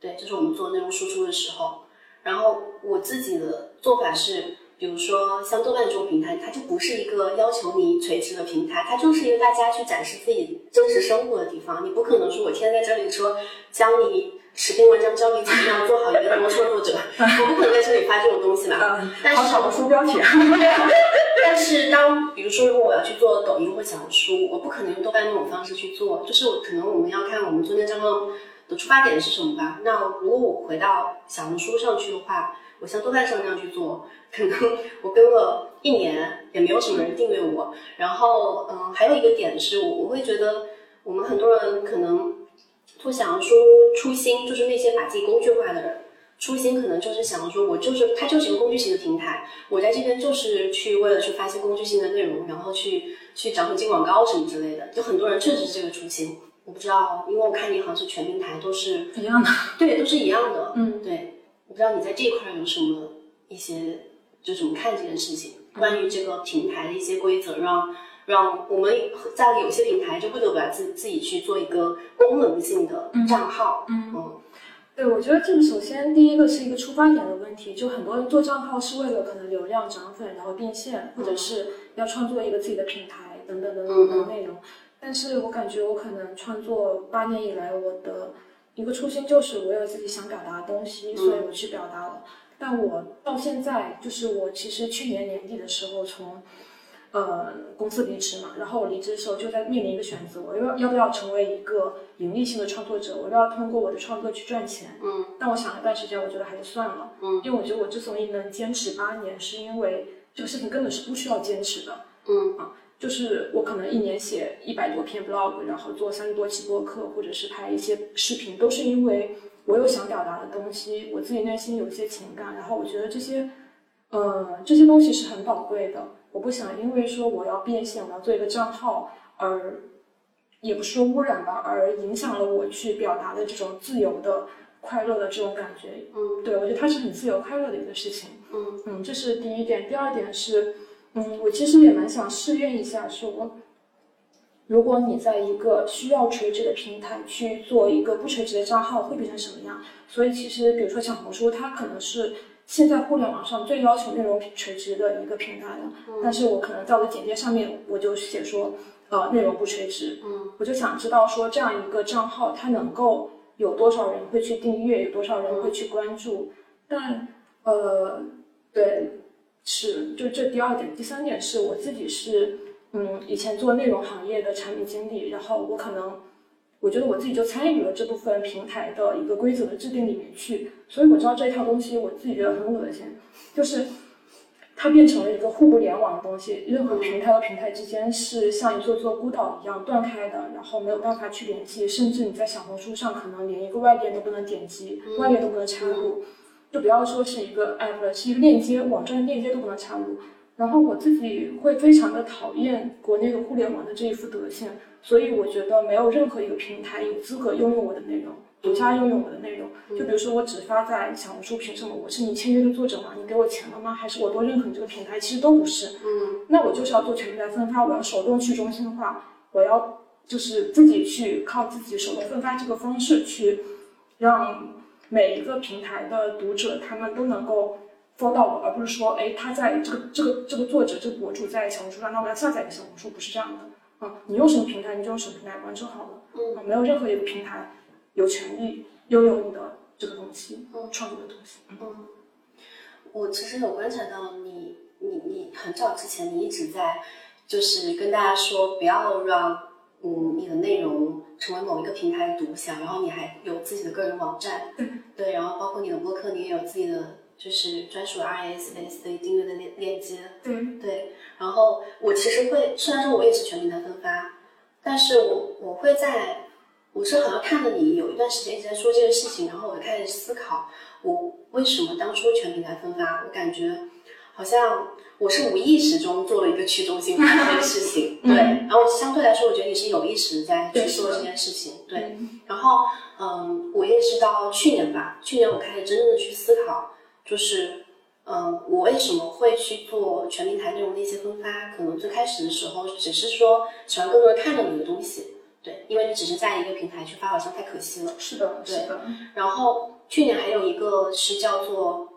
对，就是我们做内容输出的时候，然后我自己的做法是。比如说像豆瓣这种平台，它就不是一个要求你垂直的平台，它就是一个大家去展示自己真实生活的地方。你不可能说我天天在这里说教你十篇文章，教你怎么样做好一个内容创作者，我不可能在这里发这种东西吧？但是小红书标题。但是当比如说如果我要去做抖音或小红书，我不可能用豆瓣那种方式去做，就是我可能我们要看我们做那账号的出发点是什么吧。那如果我回到小红书上去的话。我像豆瓣上那样去做，可能我跟了一年也没有什么人订阅我。然后，嗯，还有一个点是我我会觉得，我们很多人可能不想说初心，就是那些把自己工具化的人，初心可能就是想说，我就是它就是一个工具型的平台，我在这边就是去为了去发一些工具性的内容，然后去去找你进广告什么之类的。就很多人确实是这个初心，我不知道，因为我看你好像是全平台都是一样的，对，都是一样的，嗯，对。我不知道你在这一块有什么一些，就怎么看这件事情？关于这个平台的一些规则，让让我们在有些平台就不得不自自己去做一个功能性的账号。嗯嗯，对，我觉得这个首先第一个是一个出发点的问题，就很多人做账号是为了可能流量涨粉，然后变现，或者是要创作一个自己的品牌等等等等的内容。但是我感觉我可能创作八年以来，我的。一个初心就是我有自己想表达的东西，所以我去表达了。但我到现在，就是我其实去年年底的时候从，呃公司离职嘛，然后我离职的时候就在面临一个选择，我要要不要成为一个盈利性的创作者，我要通过我的创作去赚钱。嗯。但我想了一段时间，我觉得还是算了。嗯。因为我觉得我之所以能坚持八年，是因为这个事情根本是不需要坚持的。嗯。啊。就是我可能一年写一百多篇 blog，然后做三十多期播客，或者是拍一些视频，都是因为我有想表达的东西，我自己内心有一些情感，然后我觉得这些，呃，这些东西是很宝贵的。我不想因为说我要变现，我要做一个账号，而也不是说污染吧，而影响了我去表达的这种自由的、快乐的这种感觉。嗯，对，我觉得它是很自由、快乐的一个事情。嗯嗯，这是第一点。第二点是。嗯，我其实也蛮想试验一下，说，如果你在一个需要垂直的平台去做一个不垂直的账号，会变成什么样？所以其实，比如说小红书，它可能是现在互联网上最要求内容垂直的一个平台了。但是我可能在我的简介上面，我就写说，呃，内容不垂直。嗯，我就想知道说，这样一个账号它能够有多少人会去订阅，有多少人会去关注？但，呃，对。是，就这第二点，第三点是我自己是，嗯，以前做内容行业的产品经理，然后我可能，我觉得我自己就参与了这部分平台的一个规则的制定里面去，所以我知道这一套东西，我自己觉得很恶心，就是它变成了一个互不联网的东西，任何平台和平台之间是像一座座孤岛一样断开的，然后没有办法去联系，甚至你在小红书上可能连一个外链都不能点击，外链都不能插入。就不要说是一个 app 了，是一个链接，网站的链接都不能插入。然后我自己会非常的讨厌国内的互联网的这一副德性，所以我觉得没有任何一个平台有资格拥有我的内容，独家拥有我的内容。就比如说我只发在小红书，凭什么？我是你签约的作者吗？你给我钱了吗？还是我多认可你这个平台？其实都不是。嗯，那我就是要做全平台分发，我要手动去中心化，我要就是自己去靠自己手动分发这个方式去让。每一个平台的读者，他们都能够 follow 到我，而不是说，哎，他在这个这个这个作者这个博主在小红书上，那我要下载一个小红书，不是这样的啊。你用什么平台，你就用什么平台关注好了。嗯，没有任何一个平台有权利拥有你的这个东西，嗯，创作的东西。嗯，我其实有观察到你，你你很早之前你一直在就是跟大家说，不要让嗯你的内容。成为某一个平台的独享，然后你还有自己的个人网站，对，然后包括你的播客，你也有自己的就是专属 RSS 的订阅的链链接。对对，然后我其实会，虽然说我也是全平台分发，但是我我会在，我是好像看了你有一段时间一直在说这个事情，然后我就开始思考，我为什么当初全平台分发，我感觉好像我是无意识中做了一个去中心化这件事情，对，然后相对来说，我觉得你是有意识在去做这件事情，对，然后嗯，我也是到去年吧，去年我开始真正的去思考，就是。嗯，我为什么会去做全平台内容的一些分发？可能最开始的时候只是说喜欢更多人看到你的东西，对，因为你只是在一个平台去发，好像太可惜了。是的，对是的，然后去年还有一个是叫做，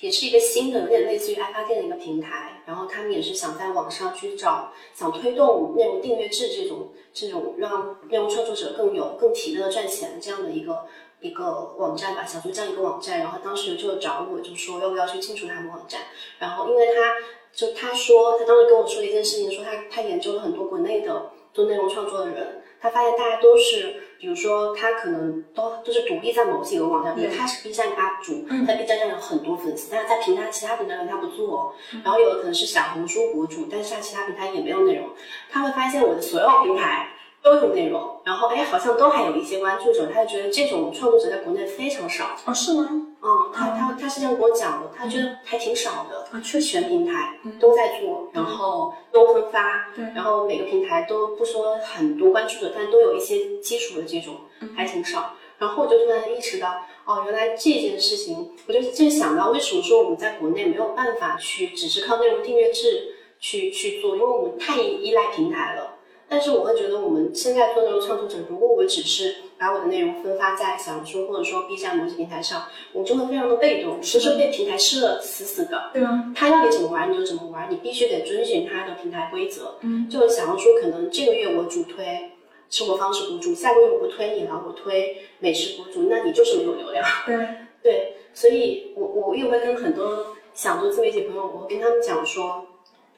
也是一个新的，有点类似于爱发电的一个平台，然后他们也是想在网上去找，想推动内容订阅制这种这种让内容创作者更有更体面的赚钱这样的一个。一个网站吧，小猪这样一个网站，然后当时就找我，就说要不要去进驻他们网站。然后因为他就他说，他当时跟我说一件事情，说他他研究了很多国内的做内容创作的人，他发现大家都是，比如说他可能都都是独立在某几个网站，比如他是 B 站 UP 主，在 B 站上有很多粉丝，但是在平台其他平台上他不做。然后有的可能是小红书博主，但是在其他平台也没有内容。他会发现我的所有平台。都有内容，然后哎，好像都还有一些关注者，他就觉得这种创作者在国内非常少。哦，是吗？嗯，他他他是这样跟我讲的，他觉得还挺少的。啊，确实，全平台都在做，然后都分发，对，然后每个平台都不说很多关注者，但都有一些基础的这种，还挺少。然后我就突然意识到，哦，原来这件事情，我就就想到为什么说我们在国内没有办法去只是靠内容订阅制去去做，因为我们太依赖平台了。但是我会觉得，我们现在做内容创作者，如果我只是把我的内容分发在小红书或者说 B 站某些平台上，我就会非常的被动，其实被平台吃的死死的。对啊，他要你怎么玩你就怎么玩，你必须得遵循他的平台规则。嗯，就小红书可能这个月我主推生活方式博主，下个月我不推你了，我推美食博主，那你就是没有流量。对 对，所以我我也会跟很多想做自媒体朋友，我会跟他们讲说，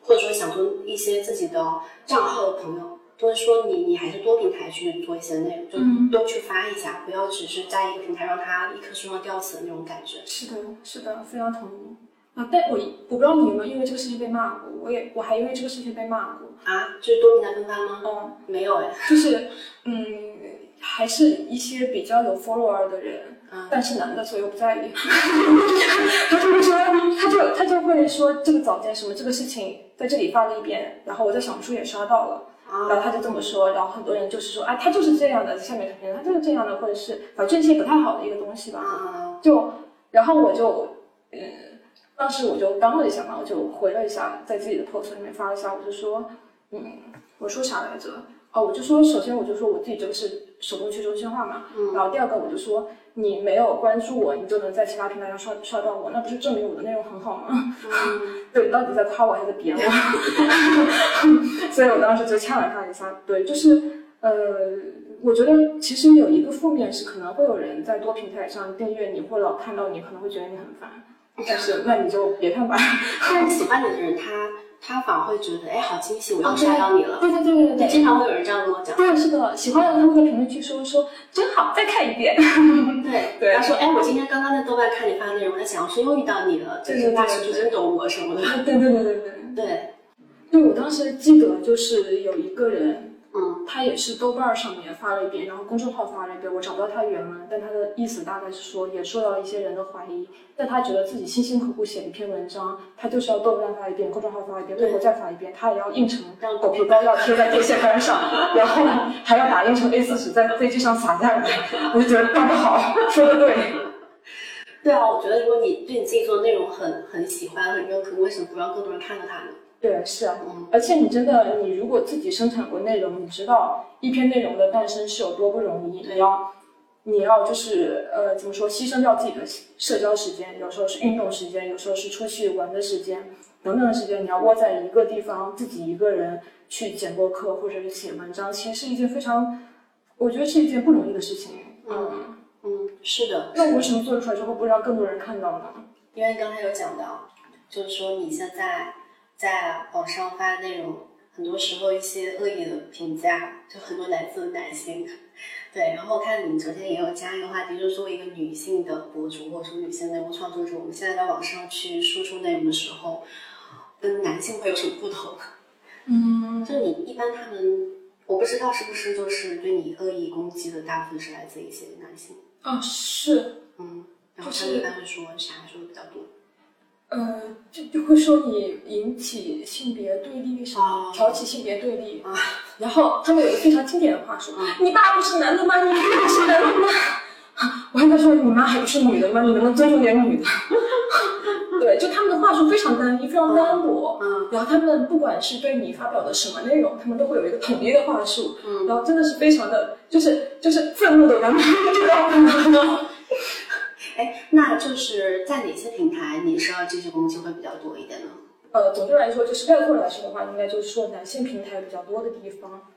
或者说想做一些自己的账号的朋友。都是说你，你还是多平台去做一些内容，就多去发一下，不要只是在一个平台让它一棵树上吊死的那种感觉。是的，是的，非常同意啊！但我我不知道你有没有因为这个事情被骂过，我也我还因为这个事情被骂过啊！就是多平台分发吗？哦，没有哎，就是 嗯，还是一些比较有 follower 的人，但是男的，所以我不在意。他就会说，他就他就会说这个早间什么这个事情在这里发了一遍，然后我在小红书也刷到了。然后他就这么说，然后很多人就是说，哎，他就是这样的，下面评论他就是这样的，或者是反正一些不太好的一个东西吧。就，然后我就，嗯，当时我就当了一下嘛，我就回了一下，在自己的 post 里面发了一下，我就说，嗯，我说啥来着？哦，我就说，首先我就说我自己这个是手动去中心化嘛。然后第二个我就说。你没有关注我，你就能在其他平台上刷刷到我，那不是证明我的内容很好吗？对，你到底在夸我还是贬我？所以我当时就呛了他一下。对，就是呃，我觉得其实有一个负面是，可能会有人在多平台上订阅你，或老看到你，可能会觉得你很烦。但是那你就别看吧。但是喜欢你的人，他。他反而会觉得，哎，好惊喜，我又刷到你了。对对对对对，经常会有人这样跟我讲。对，是的，喜欢的他会在评论区说说真好，再看一遍。对对，他说，哎，我今天刚刚在豆瓣看你发的内容，在小红书又遇到你了，就是大是真懂我什么的。对对对对对对。对，我当时记得就是有一个人。嗯，他也是豆瓣上面发了一遍，然后公众号发了一遍，我找不到他原文，但他的意思大概是说，也受到了一些人的怀疑，但他觉得自己辛辛苦苦写一篇文章，他就是要豆瓣发一遍，公众号发一遍，微博再发一遍，他也要印成狗皮膏药贴在电线杆上，然后还要打印成 A4 纸在飞机上撒下来，我就觉得干得好，说的对。对啊，我觉得如果你对你自己做的内容很很喜欢、很认可，为什么不让更多人看到它呢？对，是啊，而且你真的，你如果自己生产过内容，你知道一篇内容的诞生是有多不容易。你要，你要就是呃，怎么说，牺牲掉自己的社交时间，有时候是运动时间，有时候是出去玩的时间，等等的时间，你要窝在一个地方，自己一个人去剪播客或者是写文章，其实是一件非常，我觉得是一件不容易的事情。嗯嗯，是的。那我为什么做出来之后不让更多人看到呢？因为刚才有讲到，就是说你现在。在网上发的内容，很多时候一些恶意的评价，就很多来自男性，对，然后我看你昨天也有加一个话题，就是作为一个女性的博主或者说女性内容创作者，我们现在在网上去输出内容的时候，跟男性会有什么不同？嗯，就你一般他们，我不知道是不是就是对你恶意攻击的大部分是来自一些男性，啊是，嗯，然后他们一般会说啥说的比较多？呃，就就会说你引起性别对立什么哦，挑起性别对立啊。然后他们有一个非常经典的话说嗯：“你爸不是男的吗？你妈不是男的吗？” 我还跟他说：“你妈还不是女的吗？你能不能尊重点女的？” 对，就他们的话术非常单一，非常单薄。嗯然后他们不管是对你发表的什么内容，他们都会有一个统一的话术。嗯然后真的是非常的，就是就是愤怒的人，知道吗？哎，那就是在哪些平台你收到这些攻击会比较多一点呢？呃，总的来说，就是概括来说的话，应该就是说男性平台比较多的地方，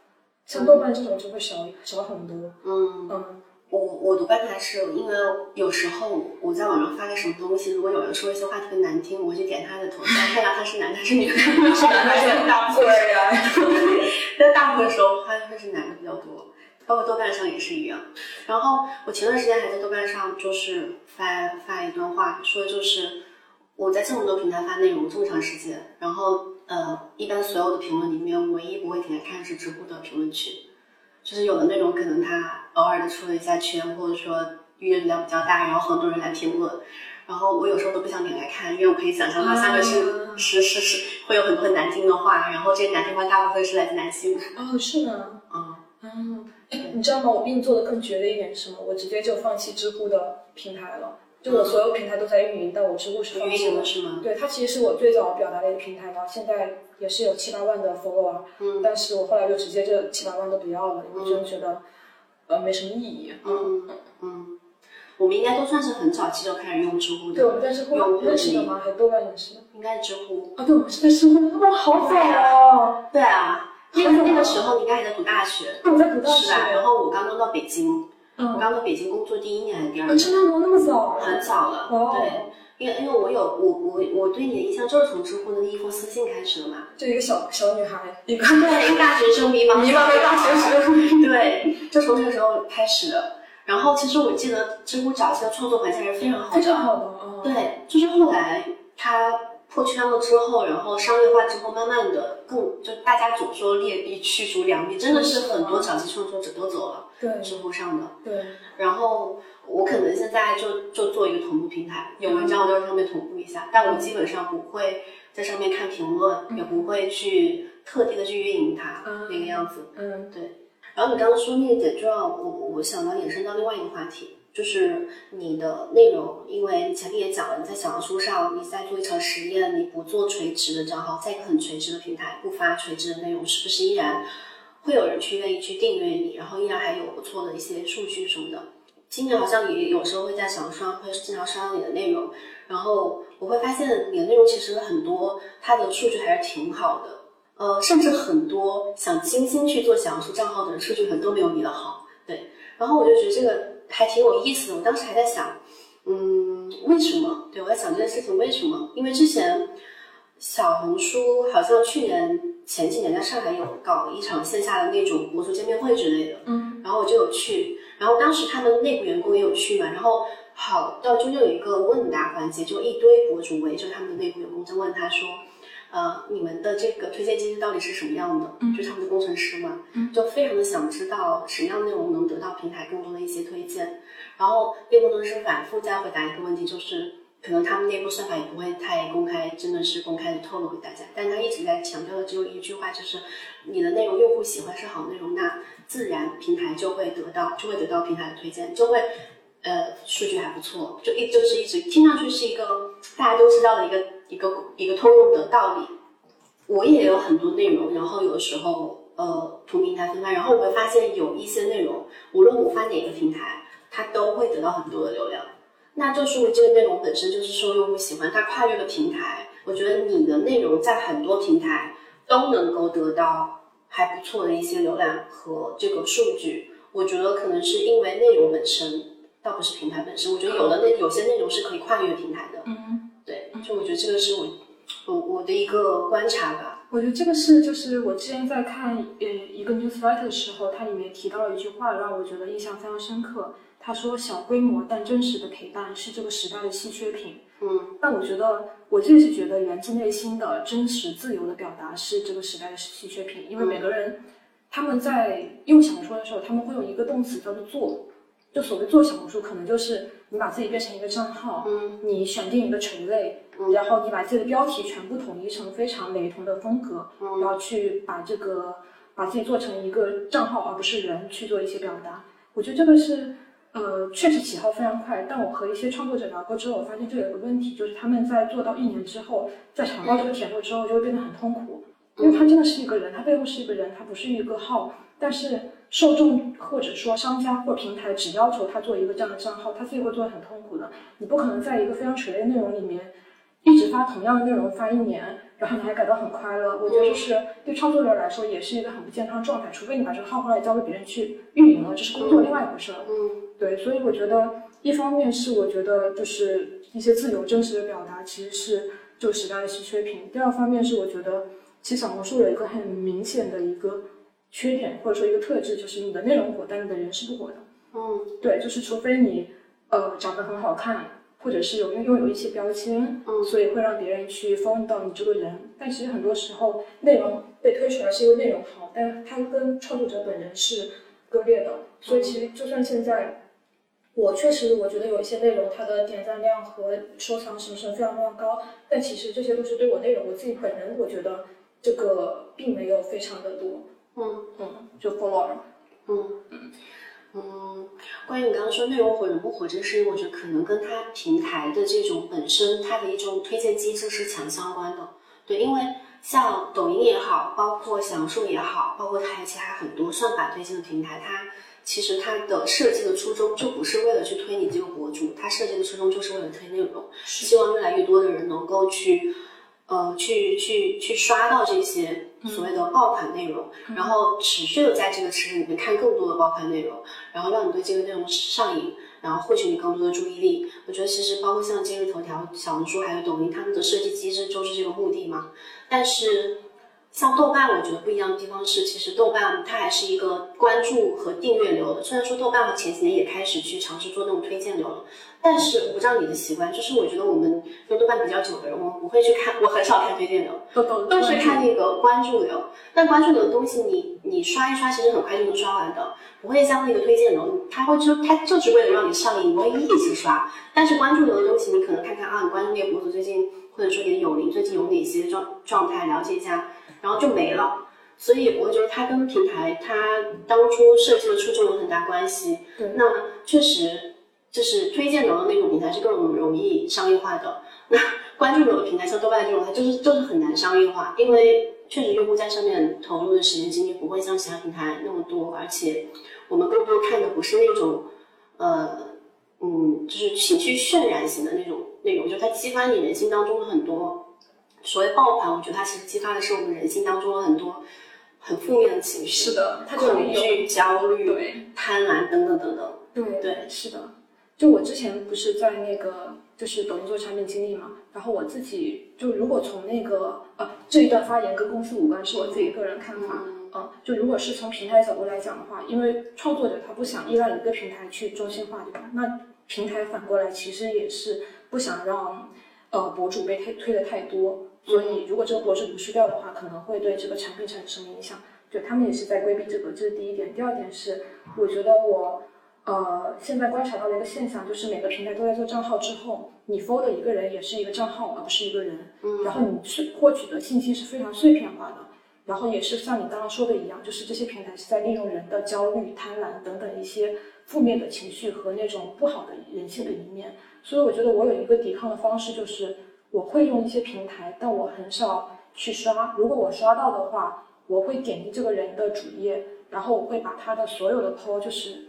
像豆瓣这种就会少少很多。嗯，嗯，我我读半台是因为有时候我在网上发个什么东西，如果有人说一些话特别难听，我就点他的头像，看到他是男的还是女的，是男的还是大部分对呀，但大部分时候发现会是男的比较多，包括豆瓣上也是一样。然后我前段时间还在豆瓣上就是发发一段话，说就是我在这么多平台发内容这么长时间，然后呃，一般所有的评论里面，唯一不会点开看是知乎的评论区，就是有的内容可能他偶尔的出了一下圈，或者说阅读量比较大，然后很多人来评论。然后我有时候都不想点开看，因为我可以想象到下面是、啊是是是会有很多很难听的话，然后这些难听话大部分是来自男性。哦，是吗？嗯嗯，哎，你知道吗？我比你做的更绝的一点是什么？我直接就放弃知乎的平台了，就我所有平台都在运营，但我知乎是放运弃了。是吗？对，它其实是我最早表达的一个平台，然后现在也是有七八万的 follower，嗯但是我后来就直接这七八万都不要了，因为真的觉得，呃，没什么意义。嗯嗯，我们应该都算是很早期就开始用知乎对，我，们在知乎用户认识的吗？还是豆瓣认识的？应该是知乎。啊，对，我们是在知乎，哇，好早哦！对啊，那个那个时候你应该还在读大学，我在读大学，是吧？然后我刚刚到北京，我嗯，刚到北京工作第一年还是第二啊，年，真的吗？那么早？很早了。哦对，因为因为我有我我我对你的印象就是从知乎的那一封私信开始的嘛。就一个小小女孩，一个对，一个大学生迷茫迷茫的大学生。对，就从那个时候开始的。然后其实我记得知乎早期的创作环境还是非常好的，非常好的啊。对，就是后来它破圈了之后，然后商业化之后，慢慢的更就大家总说劣币驱逐良币，真的是很多早期创作者都走了对知乎上的。对，然后我可能现在就就做一个同步平台，有文章我就在上面同步一下，但我基本上不会在上面看评论，也不会去特地的去运营它、嗯那个样子。嗯对，然后你刚刚说那个点，就让我我想到衍生到另外一个话题，就是你的内容，因为前面也讲了，你在小红书上你在做一场实验，你不做垂直的账号，在一个很垂直的平台不发垂直的内容，是不是依然会有人去愿意去订阅你，然后依然还有不错的一些数据什么的？今年好像也有时候会在小红书上会经常刷到你的内容，然后我会发现你的内容其实很多，它的数据还是挺好的。呃，甚至很多想精心去做小红书账号的人，数据可能都没有你的好。对，然后我就觉得这个还挺有意思的。我当时还在想，嗯，为什么？对我在想这件事情为什么？因为之前小红书好像去年前几年在上海有搞一场线下的那种博主见面会之类的，嗯然后我就有去，然后当时他们内部员工也有去嘛，然后好到中间有一个问答环节，就一堆博主围着他们的内部员工在问他说，呃，你们的这个推荐机制到底是什么样的？嗯。就是他们的工程师嘛，嗯。就非常的想知道什么样的内容能得到平台更多的一些推荐，然后内部工程师反复在回答一个问题，就是可能他们内部算法也不会太公开，真的是公开的透露给大家，但他一直在强调的只有一句话，就是你的内容用户喜欢是好内容，那自然平台就会得到就会得到平台的推荐，就会呃数据还不错，就一就是一直听上去是一个大家都知道的一个一个一个通用的道理。我也有很多内容，然后有的时候呃同平台分发，然后我会发现有一些内容，无论我发哪个平台，它都会得到很多的流量。那就说明这个内容本身就是受用户喜欢，它跨越了平台。我觉得你的内容在很多平台都能够得到还不错的一些流量和这个数据。我觉得可能是因为内容本身，倒不是平台本身。我觉得有的内有些内容是可以跨越平台的。嗯，就我觉得这个是我我我的一个观察吧。我觉得这个是，就是我之前在看呃一个 newsletter 的时候，它里面提到了一句话，让我觉得印象非常深刻。他说：“小规模但真实的陪伴是这个时代的稀缺品。”嗯，但我觉得我自己是觉得源自内心的真实自由的表达是这个时代的稀缺品，因为每个人他们在用小说的时候，他们会用一个动词叫做做。就所谓做小红书，可能就是你把自己变成一个账号，嗯，你选定一个垂类，嗯然后你把自己的标题全部统一成非常雷同的风格，然后去把这个把自己做成一个账号，而不是人去做一些表达。我觉得这个是，呃，确实起号非常快。但我和一些创作者聊过之后，我发现这有个问题，就是他们在做到一年之后，在尝到这个甜头之后，就会变得很痛苦，因为他真的是一个人，他背后是一个人，他不是一个号，但是。受众或者说商家或平台只要求他做一个这样的账号，他自己会做的很痛苦的。你不可能在一个非常垂类的内容里面一直发同样的内容发一年，然后你还感到很快乐。我觉得就是对创作者来说也是一个很不健康的状态。除非你把这个号后来交给别人去运营了，这是工作另外一回事了。嗯，对，所以我觉得一方面是我觉得就是一些自由真实的表达其实是这个时代的稀缺品。第二方面是我觉得其实小红书有一个很明显的一个。缺点或者说一个特质就是你的内容火，但你的人是不火的。嗯，对，就是除非你呃长得很好看，或者是有拥拥有一些标签，嗯，所以会让别人去 follow 到你这个人。但其实很多时候内容被推出来是因为内容好，但它跟创作者本人是割裂的。所以其实就算现在，我确实我觉得有一些内容它的点赞量和收藏什么什么非常非常高，但其实这些都是对我内容我自己本人我觉得这个并没有非常的多。嗯嗯，就 follow 了。嗯嗯嗯，关于你刚刚说内容火人不火这个事情，我觉得可能跟它平台的这种本身它的一种推荐机制是强相关的。对，因为像抖音也好，包括小红书也好，包括它其他很多算法推荐的平台，它其实它的设计的初衷就不是为了去推你这个博主，它设计的初衷就是为了推内容，希望越来越多的人能够去。呃，去去去刷到这些所谓的爆款内容，然后持续的在这个池子里面看更多的爆款内容，然后让你对这个内容上瘾，然后获取你更多的注意力。我觉得其实包括像今日头条、小红书还有抖音，他们的设计机制就是这个目的嘛。但是像豆瓣，我觉得不一样的地方是，其实豆瓣它还是一个关注和订阅流的。虽然说豆瓣前几年也开始去尝试做那种推荐流了。但是我不知道你的习惯，就是我觉得我们用豆瓣比较久的人，我们不会去看，我很少看推荐流，都是看那个关注流。但关注流的东西，你你刷一刷，其实很快就能刷完的，不会像那个推荐流，它会就它就是为了让你上瘾，你会一直刷。但是关注流的东西，你可能看看啊，你关注那个博主最近，或者说你的友邻最近有哪些状状态，了解一下，然后就没了。所以我觉得它跟平台它当初设计的初衷有很大关系。对，那确实。就是推荐流的那种平台是更容易商业化的，那关注流的平台像豆瓣这种，它就是就是很难商业化，因为确实用户在上面投入的时间精力不会像其他平台那么多，而且我们更多看的不是那种，呃，嗯，就是情绪渲染型的那种内容，就它激发你人心当中的很多所谓爆款，我觉得它其实激发的是我们人性当中的很多很负面的情绪，是的，恐惧、焦虑、对贪婪等等等等，对对，是的。就我之前不是在那个就是抖音做产品经理嘛，然后我自己就如果从那个呃这一段发言跟公司无关，是我自己个人看法，嗯，就如果是从平台角度来讲的话，因为创作者他不想依赖一个平台去中心化，对吧？那平台反过来其实也是不想让呃博主被推推的太多，所以如果这个博主流失掉的话，可能会对这个产品产生什么影响？对他们也是在规避这个，这是第一点。第二点是，我觉得我。呃，现在观察到的一个现象就是，每个平台都在做账号之后，你 follow 的一个人也是一个账号，而不是一个人。嗯。然后你是获取的信息是非常碎片化的，然后也是像你刚刚说的一样，就是这些平台是在利用人的焦虑、贪婪等等一些负面的情绪和那种不好的人性的一面。所以我觉得我有一个抵抗的方式，就是我会用一些平台，但我很少去刷。如果我刷到的话，我会点击这个人的主页，然后我会把他的所有的 po 就是。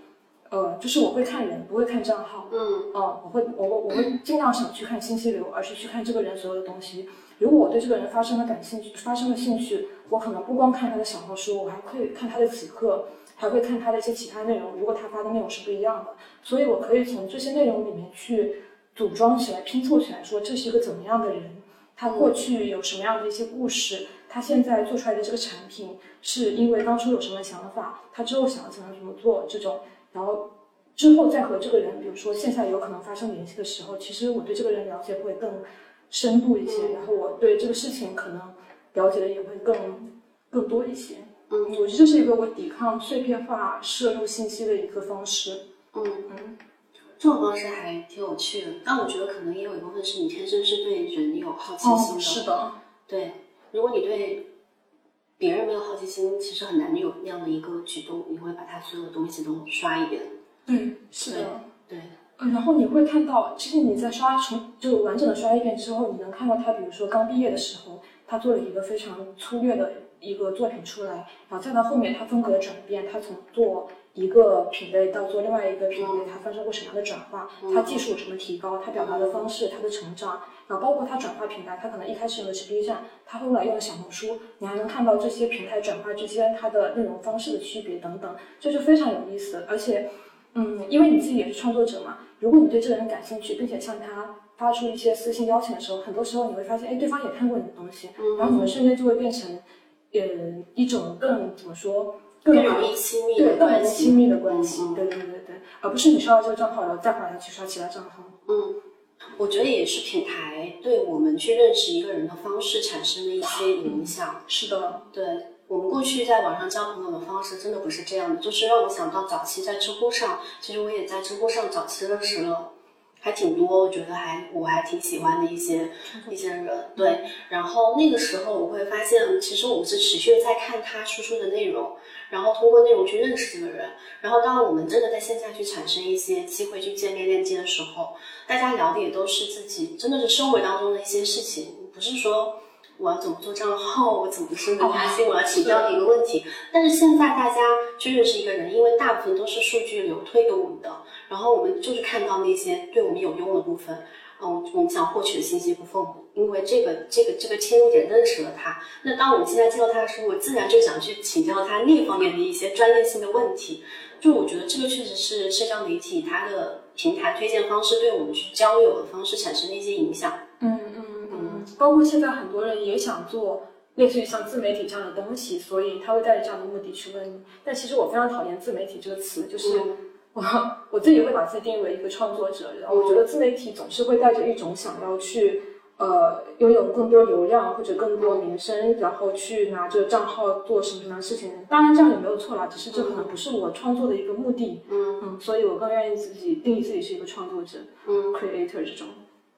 呃，就是我会看人，不会看账号。嗯，哦，我会，我我我会尽量少去看信息流，而是去看这个人所有的东西。如果我对这个人发生了感兴趣，发生了兴趣，我可能不光看他的小红书，我还会看他的此刻，还会看他的一些其他内容。如果他发的内容是不一样的，所以我可以从这些内容里面去组装起来、拼凑起来，说这是一个怎么样的人，他过去有什么样的一些故事，他现在做出来的这个产品是因为当初有什么想法，他之后想要怎么怎么做这种，然后之后再和这个人，比如说线下有可能发生联系的时候，其实我对这个人了解会更深度一些，然后我对这个事情可能了解的也会更更多一些。嗯，我觉得这是一个我抵抗碎片化摄入信息的一个方式。嗯嗯，这种方式还挺有趣的，但我觉得可能也有一部分是你天生是对人有好奇心的。哦，是的，对，如果你对别人没有好奇心，其实很难有那样的一个举动，你会把他所有的东西都刷一遍。对，是的，对。嗯，然后你会看到，其实你在刷重就完整的刷一遍之后，你能看到他，比如说刚毕业的时候，他做了一个非常粗略的一个作品出来，然后再到后面他风格的转变，他从做一个品类到做另外一个品类，它发生过什么样的转化，它技术有什么提高，它表达的方式，它的成长，然后包括它转化平台，它可能一开始用的是 B 站，它后来用了小红书，你还能看到这些平台转化之间它的内容方式的区别等等，这就非常有意思，而且。嗯，因为你自己也是创作者嘛，如果你对这个人感兴趣，并且向他发出一些私信邀请的时候，很多时候你会发现，哎，对方也看过你的东西，然后你们瞬间就会变成，呃，一种更怎么说，更容易亲密对，更容易亲密的关系，对对对对，而不是你刷到这个账号，然后再回来去刷其他账号。嗯，我觉得也是品牌对我们去认识一个人的方式产生的一些影响。是的，对。我们过去在网上交朋友的方式真的不是这样的，就是让我想到早期在知乎上，其实我也在知乎上早期认识了还挺多，我觉得还我还挺喜欢的一些一些人，对。然后那个时候我会发现，其实我们是持续在看他输出的内容，然后通过内容去认识这个人。然后当我们真的在线下去产生一些机会去见面链接的时候，大家聊的也都是自己真的是生活当中的一些事情，不是说。我要怎么做账号？我怎么升的加薪？我要请教的一个问题。但是现在大家去认识一个人，因为大部分都是数据流推给我们的，然后我们就是看到那些对我们有用的部分，嗯，我们想获取的信息不丰富，因为这个这个这个切入点认识了他。那当我们现在见到他的时候，我自然就想去请教他那方面的一些专业性的问题。就我觉得这个确实是社交媒体它的平台推荐方式对我们去交友的方式产生的一些影响。嗯嗯嗯。包括现在很多人也想做类似于像自媒体这样的东西，所以他会带着这样的目的去问你。但其实我非常讨厌自媒体这个词，就是我我自己会把自己定义为一个创作者，然后我觉得自媒体总是会带着一种想要去呃拥有更多流量或者更多名声，然后去拿着账号做什么什么事情。当然这样也没有错啦，只是这可能不是我创作的一个目的。嗯嗯，所以我更愿意自己定义自己是一个创作者，嗯，creator 这种。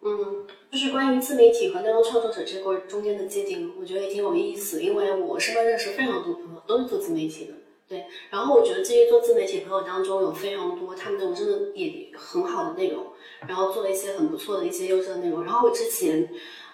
嗯，就是关于自媒体和内容创作者这个中间的界定，我觉得也挺有意思。因为我身边认识非常多朋友都是做自媒体的，对。然后我觉得这些做自媒体朋友当中有非常多，他们那种真的也很好的内容，然后做了一些很不错的一些优质的内容。然后我之前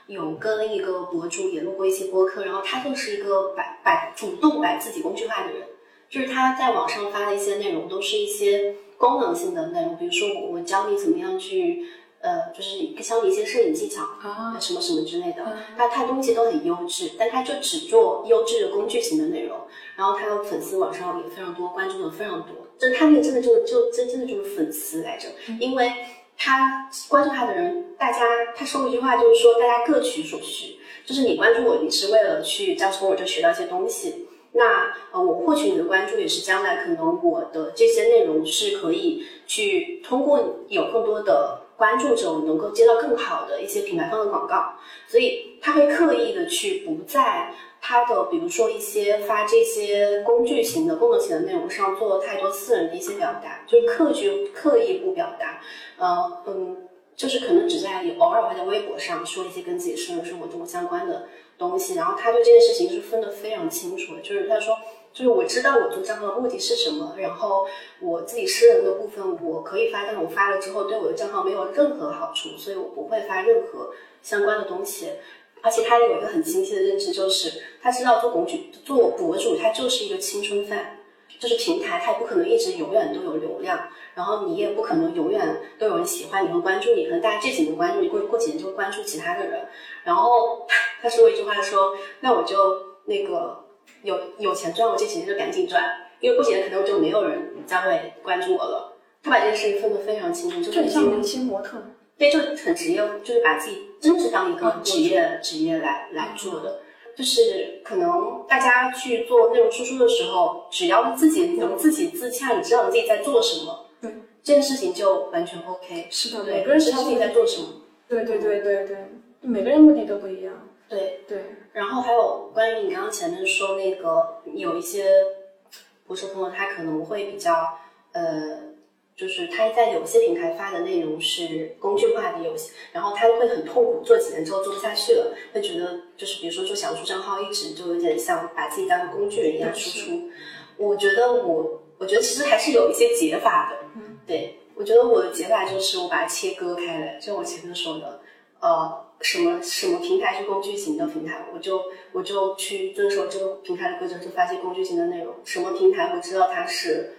有跟一个博主也录过一些播客，然后他就是一个摆摆主动摆自己工具化的人，就是他在网上发的一些内容都是一些功能性的内容，比如说我我教你怎么样去。呃，就是教你一些摄影技巧啊，什么什么之类的。他他东西都很优质，但他就只做优质的工具型的内容。然后他的粉丝网上也非常多，关注的非常多。就他那个真的就就真真的就是粉丝来着，因为他关注他的人，大家他说过一句话，就是说大家各取所需。就是你关注我，你是为了去从我这学到一些东西。那呃，我获取你的关注，也是将来可能我的这些内容是可以去通过有更多的。关注者能够接到更好的一些品牌方的广告，所以他会刻意的去不在他的比如说一些发这些工具型的功能型的内容上做了太多私人的一些表达，就是刻意刻意不表达，呃嗯，就是可能只在偶尔会在微博上说一些跟自己私人生活中相关的东西，然后他对这件事情是分得非常清楚的，就是他说。就是我知道我做账号的目的是什么，然后我自己私人的部分我可以发，但我发了之后对我的账号没有任何好处，所以我不会发任何相关的东西。而且他有一个很清晰的认知，就是他知道做公主、做博主，他就是一个青春饭，就是平台，他也不可能一直永远都有流量，然后你也不可能永远都有人喜欢你和关注你，可能大家这几年关注你，过过几年就会关注其他的人。然后 他说过一句话，说那我就那个。有有钱赚，我这几年就赶紧赚，因为过几年可能就没有人再会关注我了。他把这件事情分得非常清楚，就很像明星模特，对，就很职业，就是把自己真的是当一个职业职业来来做的。就是可能大家去做内容输出的时候，只要自己能自己自洽，你知道你自己在做什么，对这件事情就完全 OK。是的，对，每个人知道自己在做什么。对对对对对，每个人目的都不一样。对对，然后还有关于你刚刚前面说那个有一些博主朋友，他可能会比较呃，就是他在有些平台发的内容是工具化的，有些然后他会很痛苦，做几年之后做不下去了，会觉得就是比如说做小红书账号，一直就有点像把自己当个工具人一样输出。我觉得我我觉得其实还是有一些解法的，嗯，对我觉得我的解法就是我把它切割开来，就我前面说的，呃。什么什么平台是工具型的平台，我就我就去遵守这个平台的规则，就发些工具型的内容。什么平台我知道它是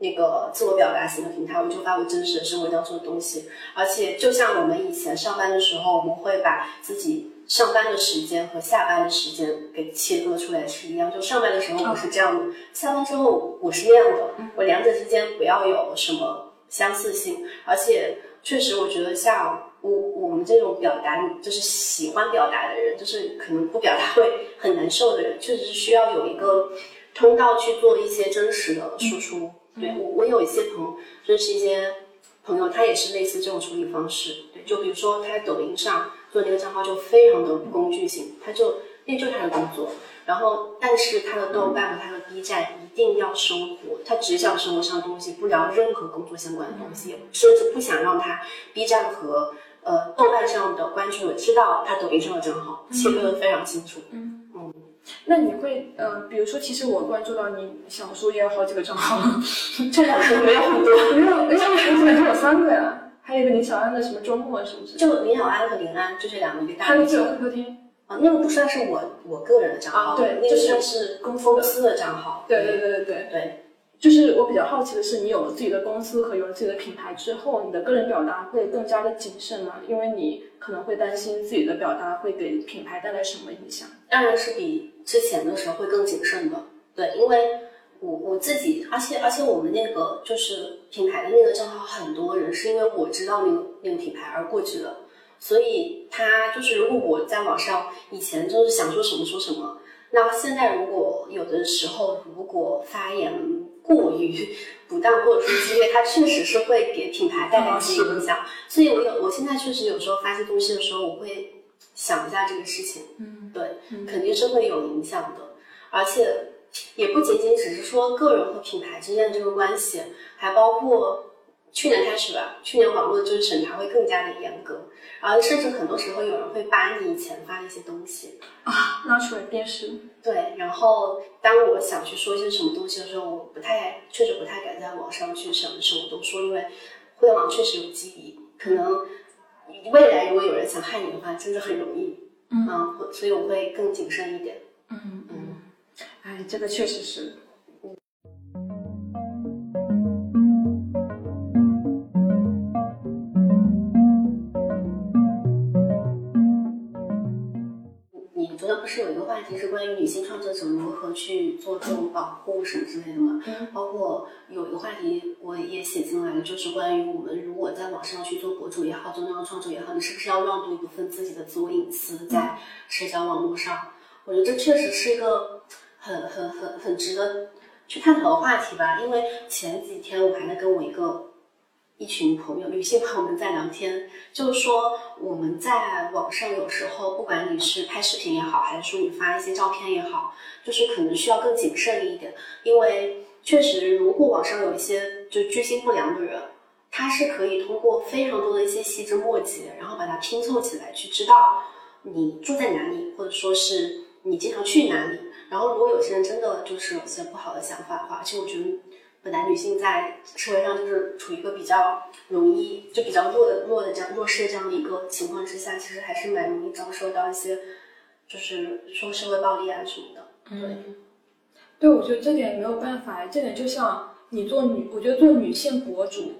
那个自我表达型的平台，我就发我真实的生活当中的东西。而且就像我们以前上班的时候，我们会把自己上班的时间和下班的时间给切割出来是一样。就上班的时候我是这样的，下班之后我是那样的。我两者之间不要有什么相似性。而且确实，我觉得像。我我们这种表达就是喜欢表达的人，就是可能不表达会很难受的人，确实是需要有一个通道去做一些真实的输出。对我，我有一些朋友认识一些朋友，他也是类似这种处理方式。对，就比如说他在抖音上做那个账号就非常的工具性，他就那就是他的工作。然后，但是他的豆瓣和他的 B 站一定要生活，他只讲生活上的东西，不聊任何工作相关的东西，甚至不想让他 B 站和。呃，豆瓣上的关注我知道他抖音上的账号切割的非常清楚。那你会呃，比如说，其实我关注到你小说也有好几个账号，这两个没有很多，没有，没有，我怎只有三个呀？还有一个林小安的什么周末是不是？就林小安和林安就这两个被大。还有个客厅啊，那个不算是我我个人的账号，对，那个算是公司的账号。对对对对对对。就是我比较好奇的是，你有了自己的公司和有了自己的品牌之后，你的个人表达会更加的谨慎吗？因为你可能会担心自己的表达会给品牌带来什么影响。当然是比之前的时候会更谨慎的。对，因为我我自己，而且而且我们那个就是品牌的那个账号，很多人是因为我知道那个那个品牌而过去的，所以他就是如果我在网上以前就是想说什么说什么，那现在如果有的时候如果发言。过于不当或者说激烈，它确实是会给品牌带来一些影响。所以我有，我现在确实有时候发些东西的时候，我会想一下这个事情。嗯，对，肯定是会有影响的。而且也不仅仅只是说个人和品牌之间的这个关系，还包括。去年开始吧，去年网络就是审查会更加的严格，然后甚至很多时候有人会扒你以前发的一些东西啊，拿出来辨识。对，然后当我想去说一些什么东西的时候，我不太，确实不太敢在网上去什么什么都说，因为互联网确实有记忆，可能未来如果有人想害你的话，真的很容易。嗯，所以我会更谨慎一点。嗯嗯，哎，这个确实是。话题是关于女性创作者如何去做这种保护什么之类的嘛？包括有一个话题我也写进来了，就是关于我们如果在网上去做博主也好，做内容创作也好，你是不是要让渡一部分自己的自我隐私在社交网络上？我觉得这确实是一个很很很很值得去探讨的话题吧。因为前几天我还在跟我一个。一群朋友，女性朋友们在聊天，就是说我们在网上有时候，不管你是拍视频也好，还是说你发一些照片也好，就是可能需要更谨慎一点，因为确实，如果网上有一些就居心不良的人，他是可以通过非常多的一些细枝末节，然后把它拼凑起来，去知道你住在哪里，或者说是你经常去哪里。然后，如果有些人真的就是有些不好的想法的话，其实我觉得。本来女性在社会上就是处于一个比较容易就比较弱的弱的这样弱势的这样的一个情况之下，其实还是蛮容易遭受到一些就是说社会暴力啊什么的。嗯，对，我觉得这点没有办法，这点就像你做女，我觉得做女性博主，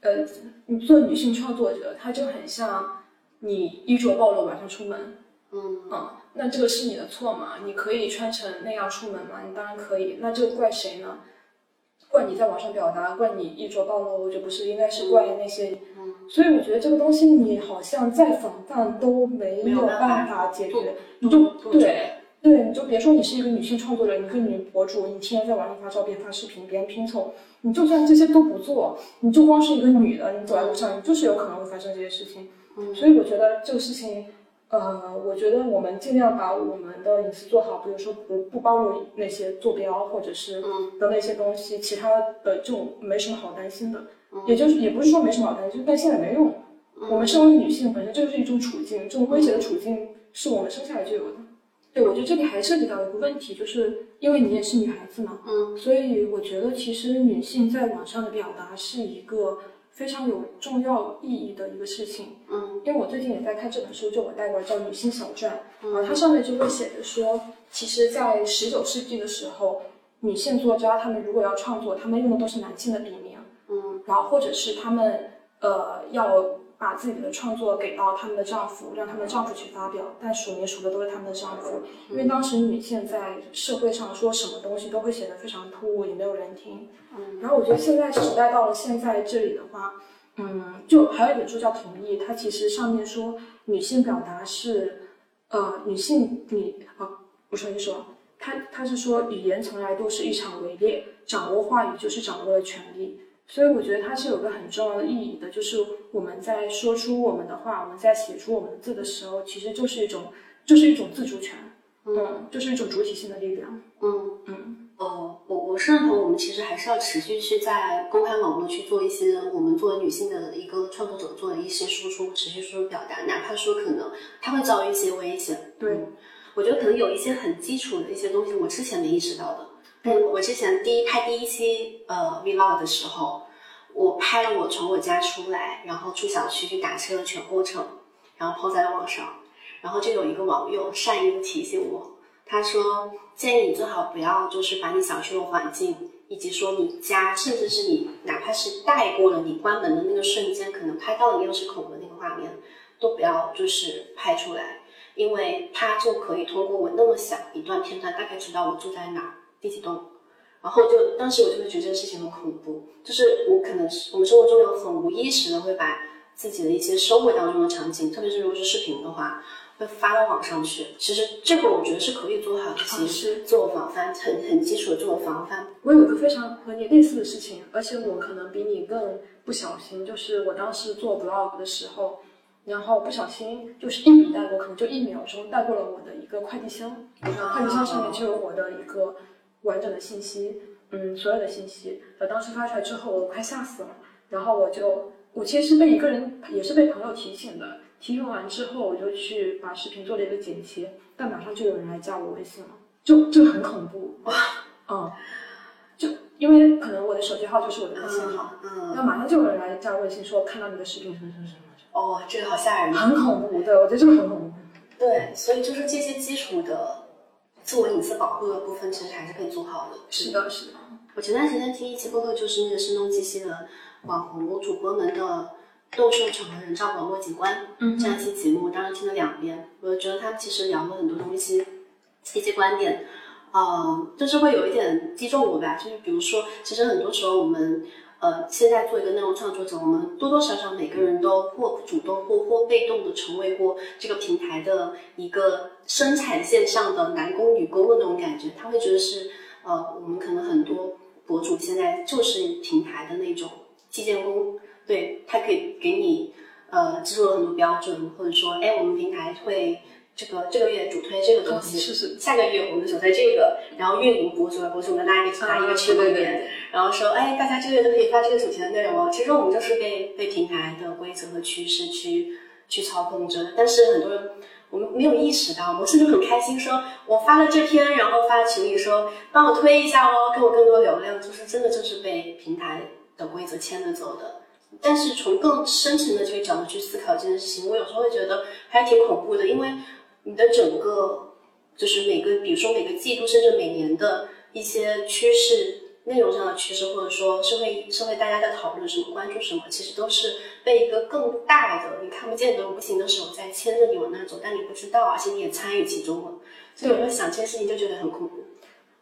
呃，你做女性创作者，她就很像你衣着暴露晚上出门。嗯嗯，那这个是你的错吗？你可以穿成那样出门吗？你当然可以，那这个怪谁呢？怪你在网上表达，怪你衣着暴露，这不是应该是怪那些。嗯，所以我觉得这个东西你好像再防范都没有办法解决。你就对，对，你就别说你是一个女性创作者，一个女博主，你天天在网上发照片、发视频，别人拼凑，你就算这些都不做，你就光是一个女的，你走在路上，你就是有可能会发生这些事情。嗯，所以我觉得这个事情，呃，我觉得我们尽量把我们的隐私做好，比如说不不暴露那些坐标或者是嗯的那些东西，其他的就没什么好担心的。嗯也就是也不是说没什么好担心，就是担心也没用。我们身为女性，本身就是一种处境，这种威胁的处境是我们生下来就有的。对，我觉得这里还涉及到一个问题，就是因为你也是女孩子嘛，嗯所以我觉得其实女性在网上的表达是一个非常有重要意义的一个事情。嗯。因为我最近也在看这本书，就我带过来叫《女性小传》，嗯。啊，它上面就会写着说，其实，在十九世纪的时候，女性作家她们如果要创作，她们用的都是男性的笔名，嗯。然后或者是她们呃要把自己的创作给到他们的丈夫，让他们的丈夫去发表，但署名署的都是他们的丈夫，因为当时女性在社会上说什么东西都会显得非常突兀，也没有人听。嗯然后我觉得现在时代到了现在这里的话，嗯，就还有一本书叫《同意》，它其实上面说女性表达是，呃，女性你啊，我重新说，它它是说语言从来都是一场围猎，掌握话语就是掌握了权力。所以我觉得它是有个很重要的意义的，就是我们在说出我们的话，我们在写出我们的字的时候，其实就是一种，就是一种自主权，嗯，就是一种主体性的力量，嗯。嗯。呃，我我是认同，我们其实还是要持续去在公开网络去做一些我们作为女性的一个创作者做的一些输出，持续输出表达，哪怕说可能它会遭遇一些危险。对嗯我觉得可能有一些很基础的一些东西，我之前没意识到的。嗯，我之前第一拍第一期呃 vlog 的时候，我拍了我从我家出来，然后出小区去打车的全过程，然后抛在了网上，然后就有一个网友善意的提醒我，他说建议你最好不要就是把你小区的环境，以及说你家，甚至是你哪怕是带过了你关门的那个瞬间，可能拍到你钥匙孔的那个画面，都不要就是拍出来，因为他就可以通过我那么小一段片段，大概知道我住在哪儿，第几栋。然后就当时我就会觉得这个事情很恐怖，就是我可能是我们生活中有很无意识的会把自己的一些生活当中的场景，特别是如果是视频的话，会发到网上去。其实这个我觉得是可以做好一些是自我防范，很很基础的自我防范。我有一个非常和你类似的事情，而且我可能比你更不小心，就是我当时做 vlog 的时候，然后不小心就是一笔带过，可能就一秒钟带过了我的一个快递箱，然后快递箱上面就有我的一个完整的信息，嗯，所有的信息。呃，当时发出来之后，我快吓死了，然后我就我其实是被一个人，也是被朋友提醒的，提醒完之后，我就去把视频做了一个剪切，但马上就有人来加我微信了，就就很恐怖哇，嗯。就因为可能我的手机号就是我的微信号，嗯，那马上就有人来加微信说看到你的视频什么什么什么，哦，这个好吓人。很恐怖。对，我觉得这个很恐怖。对，所以就是这些基础的自我隐私保护的部分，其实还是可以做好的。是的，是的。我前段时间听一期播客，就是那个声东击西的网红主播们的斗兽场和人造网络景观嗯这样一期节目，当时听了两遍，我觉得他们其实聊了很多东西，一些观点，呃，就是会有一点击中我吧。就是比如说，其实很多时候我们。呃，现在做一个内容创作者，我们多多少少每个人都或主动或或被动的成为过这个平台的一个生产线上的男工女工的那种感觉，他会觉得是呃，我们可能很多博主现在就是平台的那种基建工，对他可以给你呃制作了很多标准，或者说，哎，我们平台会这个这个月主推这个东西，是是下个月我们主推这个，然后运营博主博主我们拉一个拉一个群里面，然后说，哎，大家这个月都可以发这个主题的内容哦。其实我们就是被被平台的规则和趋势去去操控着，但是很多人我们没有意识到，我们甚至很开心说，我发了这篇，然后发群里说帮我推一下哦，给我更多流量，就是真的就是被平台的规则牵着走的。但是从更深层的这个角度去思考这件事情，我有时候会觉得还挺恐怖的，因为你的整个就是每个，比如说每个季度甚至每年的一些趋势。内容上的趋势，或者说社会社会大家在讨论什么、关注什么，其实都是被一个更大的、你看不见的无形的手在牵着你往那走，但你不知道，而且你也参与其中了。所以有时候想这件事情就觉得很恐怖。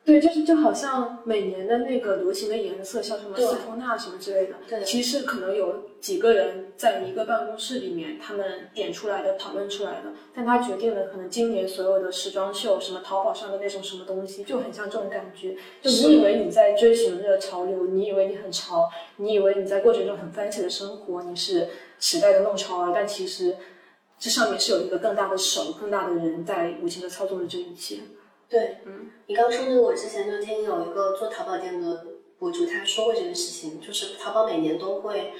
对，就是就好像每年的那个流行的颜色，像什么对丝绸纳什么之类的，对其实可能有几个人在一个办公室里面，他们点出来的、讨论出来的，但他决定了可能今年所有的时装秀，什么淘宝上的那种什么东西，就很像这种感觉。就你以为你在追寻着潮流，你以为你很潮，你以为你在过着一种很 fancy 的生活，你是时代的弄潮儿，但其实这上面是有一个更大的手、更大的人在无情的操纵着这一切。对，嗯，你刚说那个，我之前就听有一个做淘宝店的博主他说过这个事情，就是淘宝每年都会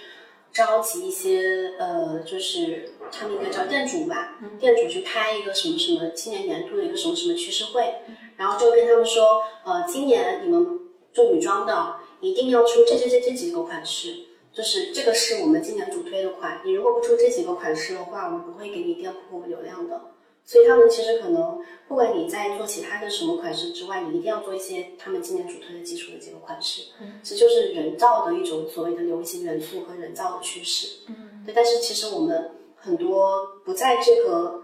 召集一些呃，就是他们应该叫店主吧，店主去开一个什么什么今年年度的一个什么什么趋势会，然后就跟他们说，呃，今年你们做女装的一定要出这这这这几个款式。就是这个是我们今年主推的款，你如果不出这几个款式的话，我们不会给你店铺流量的。所以他们其实可能，不管你在做其他的什么款式之外，你一定要做一些他们今年主推的基础的几个款式。嗯，这就是人造的一种所谓的流行元素和人造的趋势。嗯，对。但是其实我们很多不在这个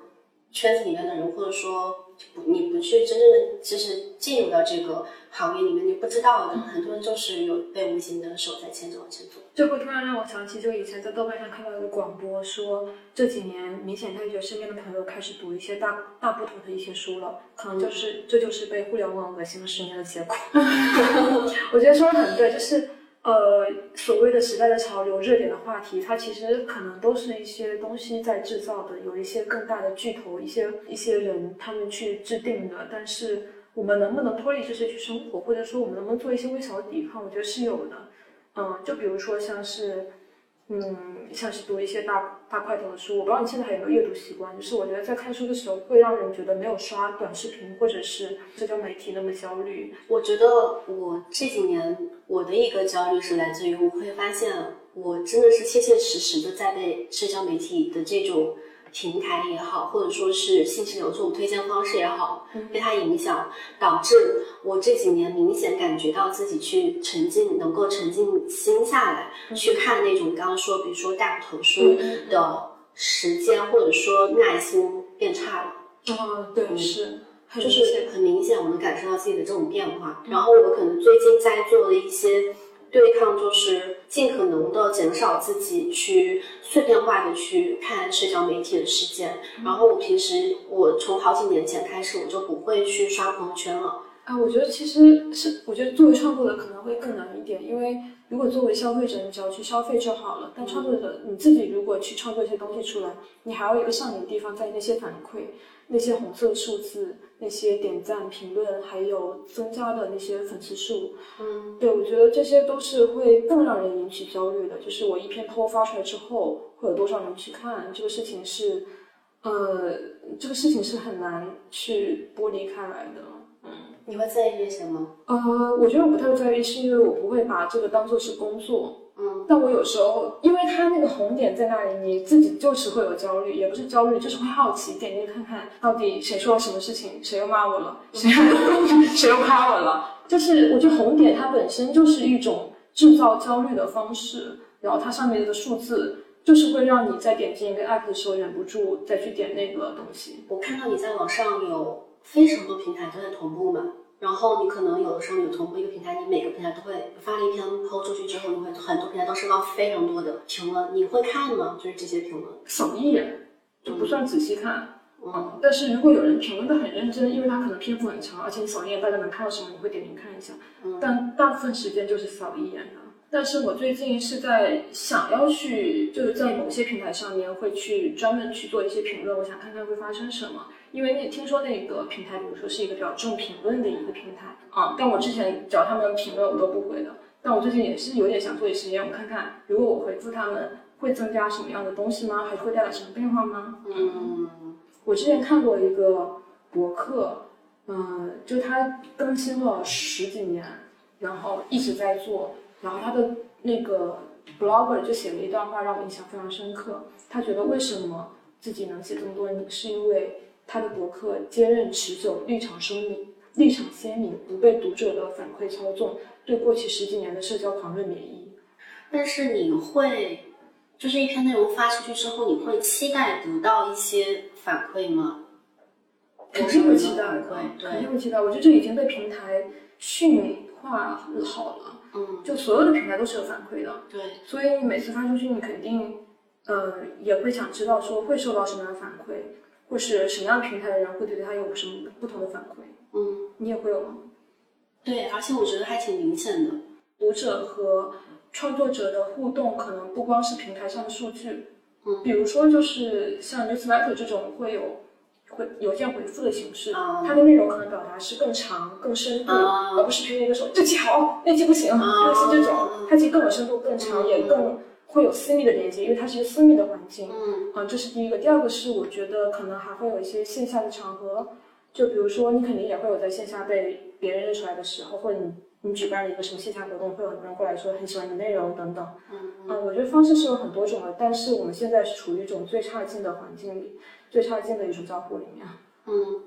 圈子里面的人，或者说不你不去真正的就是进入到这个行业里面，你不知道的，很多人就是有被无形的手在牵着往前走。这会突然让我想起，就以前在豆瓣上看到一个广播，说这几年明显他觉得身边的朋友开始读一些大大部头的一些书了，可能就是这就是被互联网恶心了十年的结果。我觉得说的很对，就是呃所谓的时代的潮流、热点的话题，它其实可能都是一些东西在制造的，有一些更大的巨头、一些一些人他们去制定的，但是我们能不能脱离这些去生活，或者说我们能不能做一些微小的抵抗，我觉得是有的。嗯，就比如说像是，嗯，像是读一些大大块头的书，我不知道你现在还有没有阅读习惯。就是我觉得在看书的时候，会让人觉得没有刷短视频或者是社交媒体那么焦虑。我觉得我这几年我的一个焦虑是来自于我会发现，我真的是切切实实的在被社交媒体的这种平台也好，或者说是信息流这种推荐方式也好，被它影响，导致我这几年明显感觉到自己去沉浸，能够沉浸心下来、去看那种刚刚说，比如说大头书的时间或者说耐心变差了。啊，对，是，就是很明显，我能感受到自己的这种变化。然后我可能最近在做的一些对抗，就是尽可能的减少自己去碎片化的去看社交媒体的时间。然后我平时，我从好几年前开始，我就不会去刷朋友圈了。啊，我觉得其实是，我觉得作为创作者可能会更难一点，因为如果作为消费者，你只要去消费就好了。但创作者你自己如果去创作一些东西出来，你还有一个上瘾的地方在于那些反馈、那些红色数字、那些点赞、评论，还有增加的那些粉丝数。嗯，对，我觉得这些都是会更让人引起焦虑的。就是我一篇 PO 发出来之后，会有多少人去看？这个事情是，呃，这个事情是很难去剥离开来的。嗯。你会在意这些吗？呃，我觉得我不太在意，是因为我不会把这个当做是工作。嗯，但我有时候，因为它那个红点在那里，你自己就是会有焦虑，也不是焦虑，就是会好奇，点进去看看到底谁说了什么事情，谁又骂我了，谁 谁又夸我了。就是我觉得红点它本身就是一种制造焦虑的方式，然后它上面的数字就是会让你在点进一个 app 的时候忍不住再去点那个东西。我看到你在网上有非常多平台都在同步嘛。然后你可能有的时候你同步一个平台，你每个平台都会发了一篇 PO 出去之后，你会很多平台都收到非常多的评论，你会看吗？就是这些评论，扫一眼就不算仔细看。嗯，但是如果有人评论的很认真，因为他可能篇幅很长，而且你扫一眼大家能看到什么，你会点进看一下。嗯但大部分时间就是扫一眼的。但是我最近是在想要去，就是在某些平台上面会去专门去做一些评论，我想看看会发生什么。因为那听说那个平台，比如说是一个比较重评论的一个平台啊，但我之前只要他们评论我都不回的。但我最近也是有点想做一实验，我看看如果我回复他们会增加什么样的东西吗？还是会带来什么变化吗？嗯，我之前看过一个博客，嗯、就他更新了十几年，然后一直在做，然后他的那个 blogger 就写了一段话让我印象非常深刻。他觉得为什么自己能写这么多年，是因为他的博客坚韧持久，立场鲜明，立场鲜明，不被读者的反馈操纵，对过去十几年的社交狂热免疫。但是你会，就是一篇内容发出去之后，你会期待得到一些反馈吗？肯定会期待对肯定，会期待。我觉得这已经被平台训化好了，嗯，就所有的平台都是有反馈的，对，所以你每次发出去，你肯定呃也会想知道说会受到什么样的反馈，或是什么样平台的人会对他有什么不同的反馈，嗯，你也会有吗？对，而且我觉得还挺明显的。读者和创作者的互动可能不光是平台上的数据，嗯，比如说就是像 newsletter 这种会有会邮件回复的形式，啊它的内容可能表达是更长、更深度，啊而不是平时一个说这期好，那期不行，啊类似这种，它其实更有深度、更长，也更会有私密的连接，因为它是一个私密的环境。嗯啊，这是第一个。第二个是我觉得可能还会有一些线下的场合，就比如说你肯定也会有在线下被别人认出来的时候，或者你你举办了一个什么线下活动，会有很多人过来说很喜欢你的内容等等。嗯嗯，我觉得方式是有很多种的，但是我们现在是处于一种最差劲的环境里，最差劲的一种交互里面。嗯，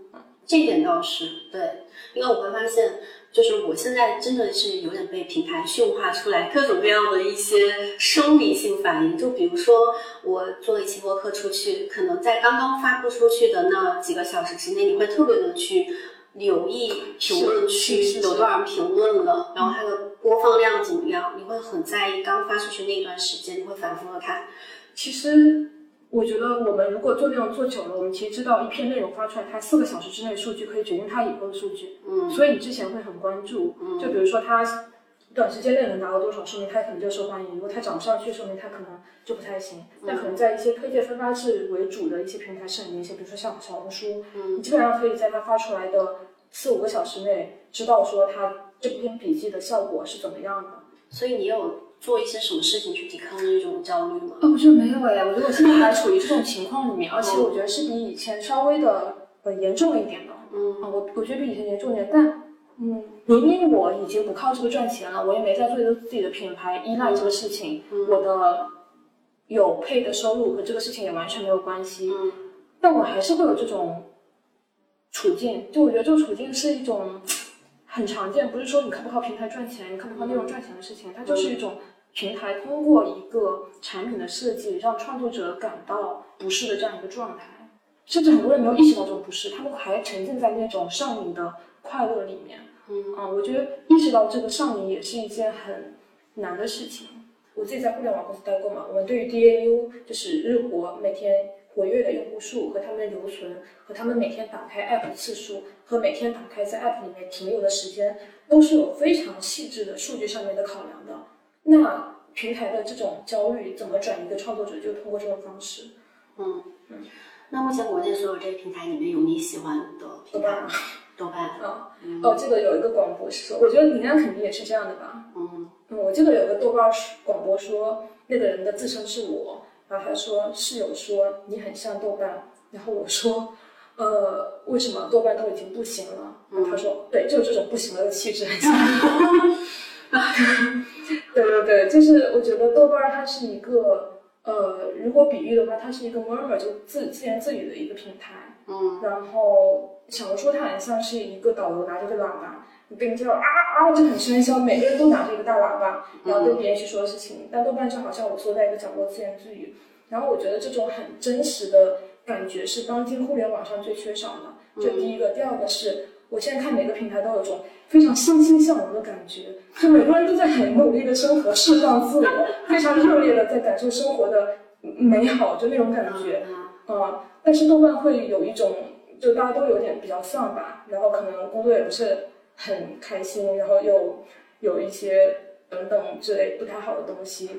这点倒是对，因为我会发现，就是我现在真的是有点被平台驯化出来各种各样的一些生理性反应。就比如说，我做一期播客出去，可能在刚刚发布出去的那几个小时之内，你会特别的去留意评论区有多少人评论了，然后它的播放量怎么样，你会很在意刚发出去那段时间，你会反复的看。其实我觉得我们如果做内容做久了，我们其实知道一篇内容发出来，它四个小时之内数据可以决定它以后的数据。嗯所以你之前会很关注，就比如说它短时间内能达到多少，说明它可能就受欢迎；如果它涨不上去，说明它可能就不太行。但可能在一些推荐分发制为主的一些平台是很明显，比如说像小红书，嗯你基本上可以在它发出来的四五个小时内知道说它这篇笔记的效果是怎么样的。所以你有做一些什么事情去抵抗这种焦虑吗？哦，我觉得没有哎，我觉得我现在还处于这种情况里面，而且我觉得是比以前稍微的呃严重一点的。嗯。啊，我我觉得比以前严重一点，但嗯，明明我已经不靠这个赚钱了，我也没在做一个自己的品牌依赖这个事情，我的有配的收入和这个事情也完全没有关系，嗯。但我还是会有这种处境，就我觉得这个处境是一种很常见，不是说你靠不靠平台赚钱，你靠不靠内容赚钱的事情，它就是一种平台通过一个产品的设计让创作者感到不适的这样一个状态。甚至很多人没有意识到这种不适，他们还沉浸在那种上瘾的快乐里面。嗯啊，我觉得意识到这个上瘾也是一件很难的事情。我自己在互联网公司待过嘛，我们对于 DAU 就是日活每天活跃的用户数和他们的留存，和他们每天打开 App 的次数，和每天打开在 App 里面停留的时间，都是有非常细致的数据上面的考量的。那平台的这种焦虑怎么转移给创作者，就通过这种方式。嗯那目前国内所有这些平台里面有你喜欢的平台吗？豆瓣。啊，哦，这个有一个广播是说，我觉得林安肯定也是这样的吧。嗯嗯，我记得有个豆瓣儿广播说，那个人的自称是我，然后他说室友说你很像豆瓣，然后我说，呃，为什么豆瓣都已经不行了？然后他说，对，就是这种不行了的气质很像。对对对，就是我觉得豆瓣它是一个，呃，如果比喻的话，它是一个 murmur 就自自言自语的一个平台。嗯然后小红书它很像是一个导游拿着个喇叭，你跟着啊啊就很喧嚣，每个人都拿着一个大喇叭，然后对别人去说事情。但豆瓣就好像我缩在一个角落自言自语，然后我觉得这种很真实的感觉是当今互联网上最缺少的。这第一个，第二个是我现在看每个平台都有种非常欣欣向荣的感觉，就每个人都在很努力的生活，释放自我，非常热烈的在感受生活的美好，就那种感觉。嗯啊、但是豆瓣会有一种，就大家都有点比较丧吧，然后可能工作也不是很开心，然后又有一些等等之类不太好的东西，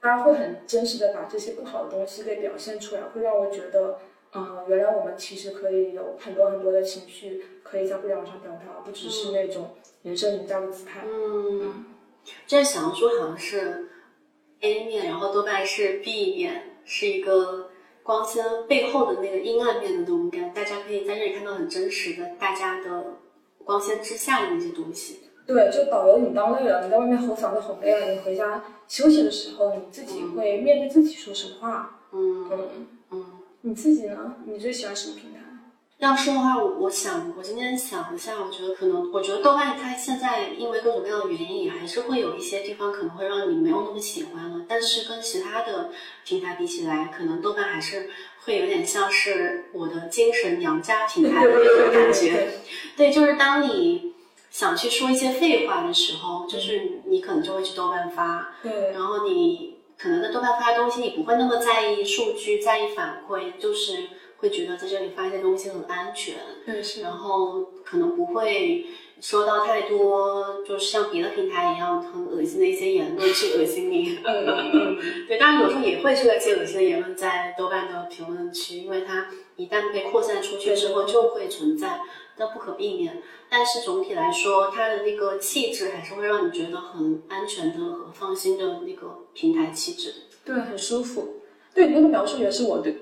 大家会很真实的把这些不好的东西给表现出来，会让我觉得，嗯、原来我们其实可以有很多很多的情绪，可以在互联网上表达，不只是那种人生赢家的姿态。嗯，这在小红书好像是 A 面，然后多半是 B 面，是一个光鲜背后的那个阴暗面的那种感，大家可以在这里看到很真实的大家的光鲜之下的那些东西。对，就导游你当累了，你在外面吼嗓子吼累了，你回家休息的时候，你自己会面对自己说什么话？嗯嗯，嗯。你自己呢？你最喜欢什么平台？要说的话，我我想，我今天想一下，我觉得可能，我觉得豆瓣它现在因为各种各样的原因，还是会有一些地方可能会让你没有那么喜欢了。但是跟其他的平台比起来，可能豆瓣还是会有点像是我的精神娘家平台的那种感觉。对，就是当你想去说一些废话的时候，就是你可能就会去豆瓣发，对，然后你可能在豆瓣发的东西，你不会那么在意数据，在意反馈，就是会觉得在这里发一些东西很安全，对是，然后可能不会收到太多，就是像别的平台一样很恶心的一些言论去恶心你。嗯嗯嗯，对，当然有时候也会出现一些恶心的言论在豆瓣的评论区，因为它一旦被扩散出去之后就会存在，那不可避免。但是总体来说，它的那个气质还是会让你觉得很安全的和放心的那个平台气质。对，很舒服。对你那个描述也是我对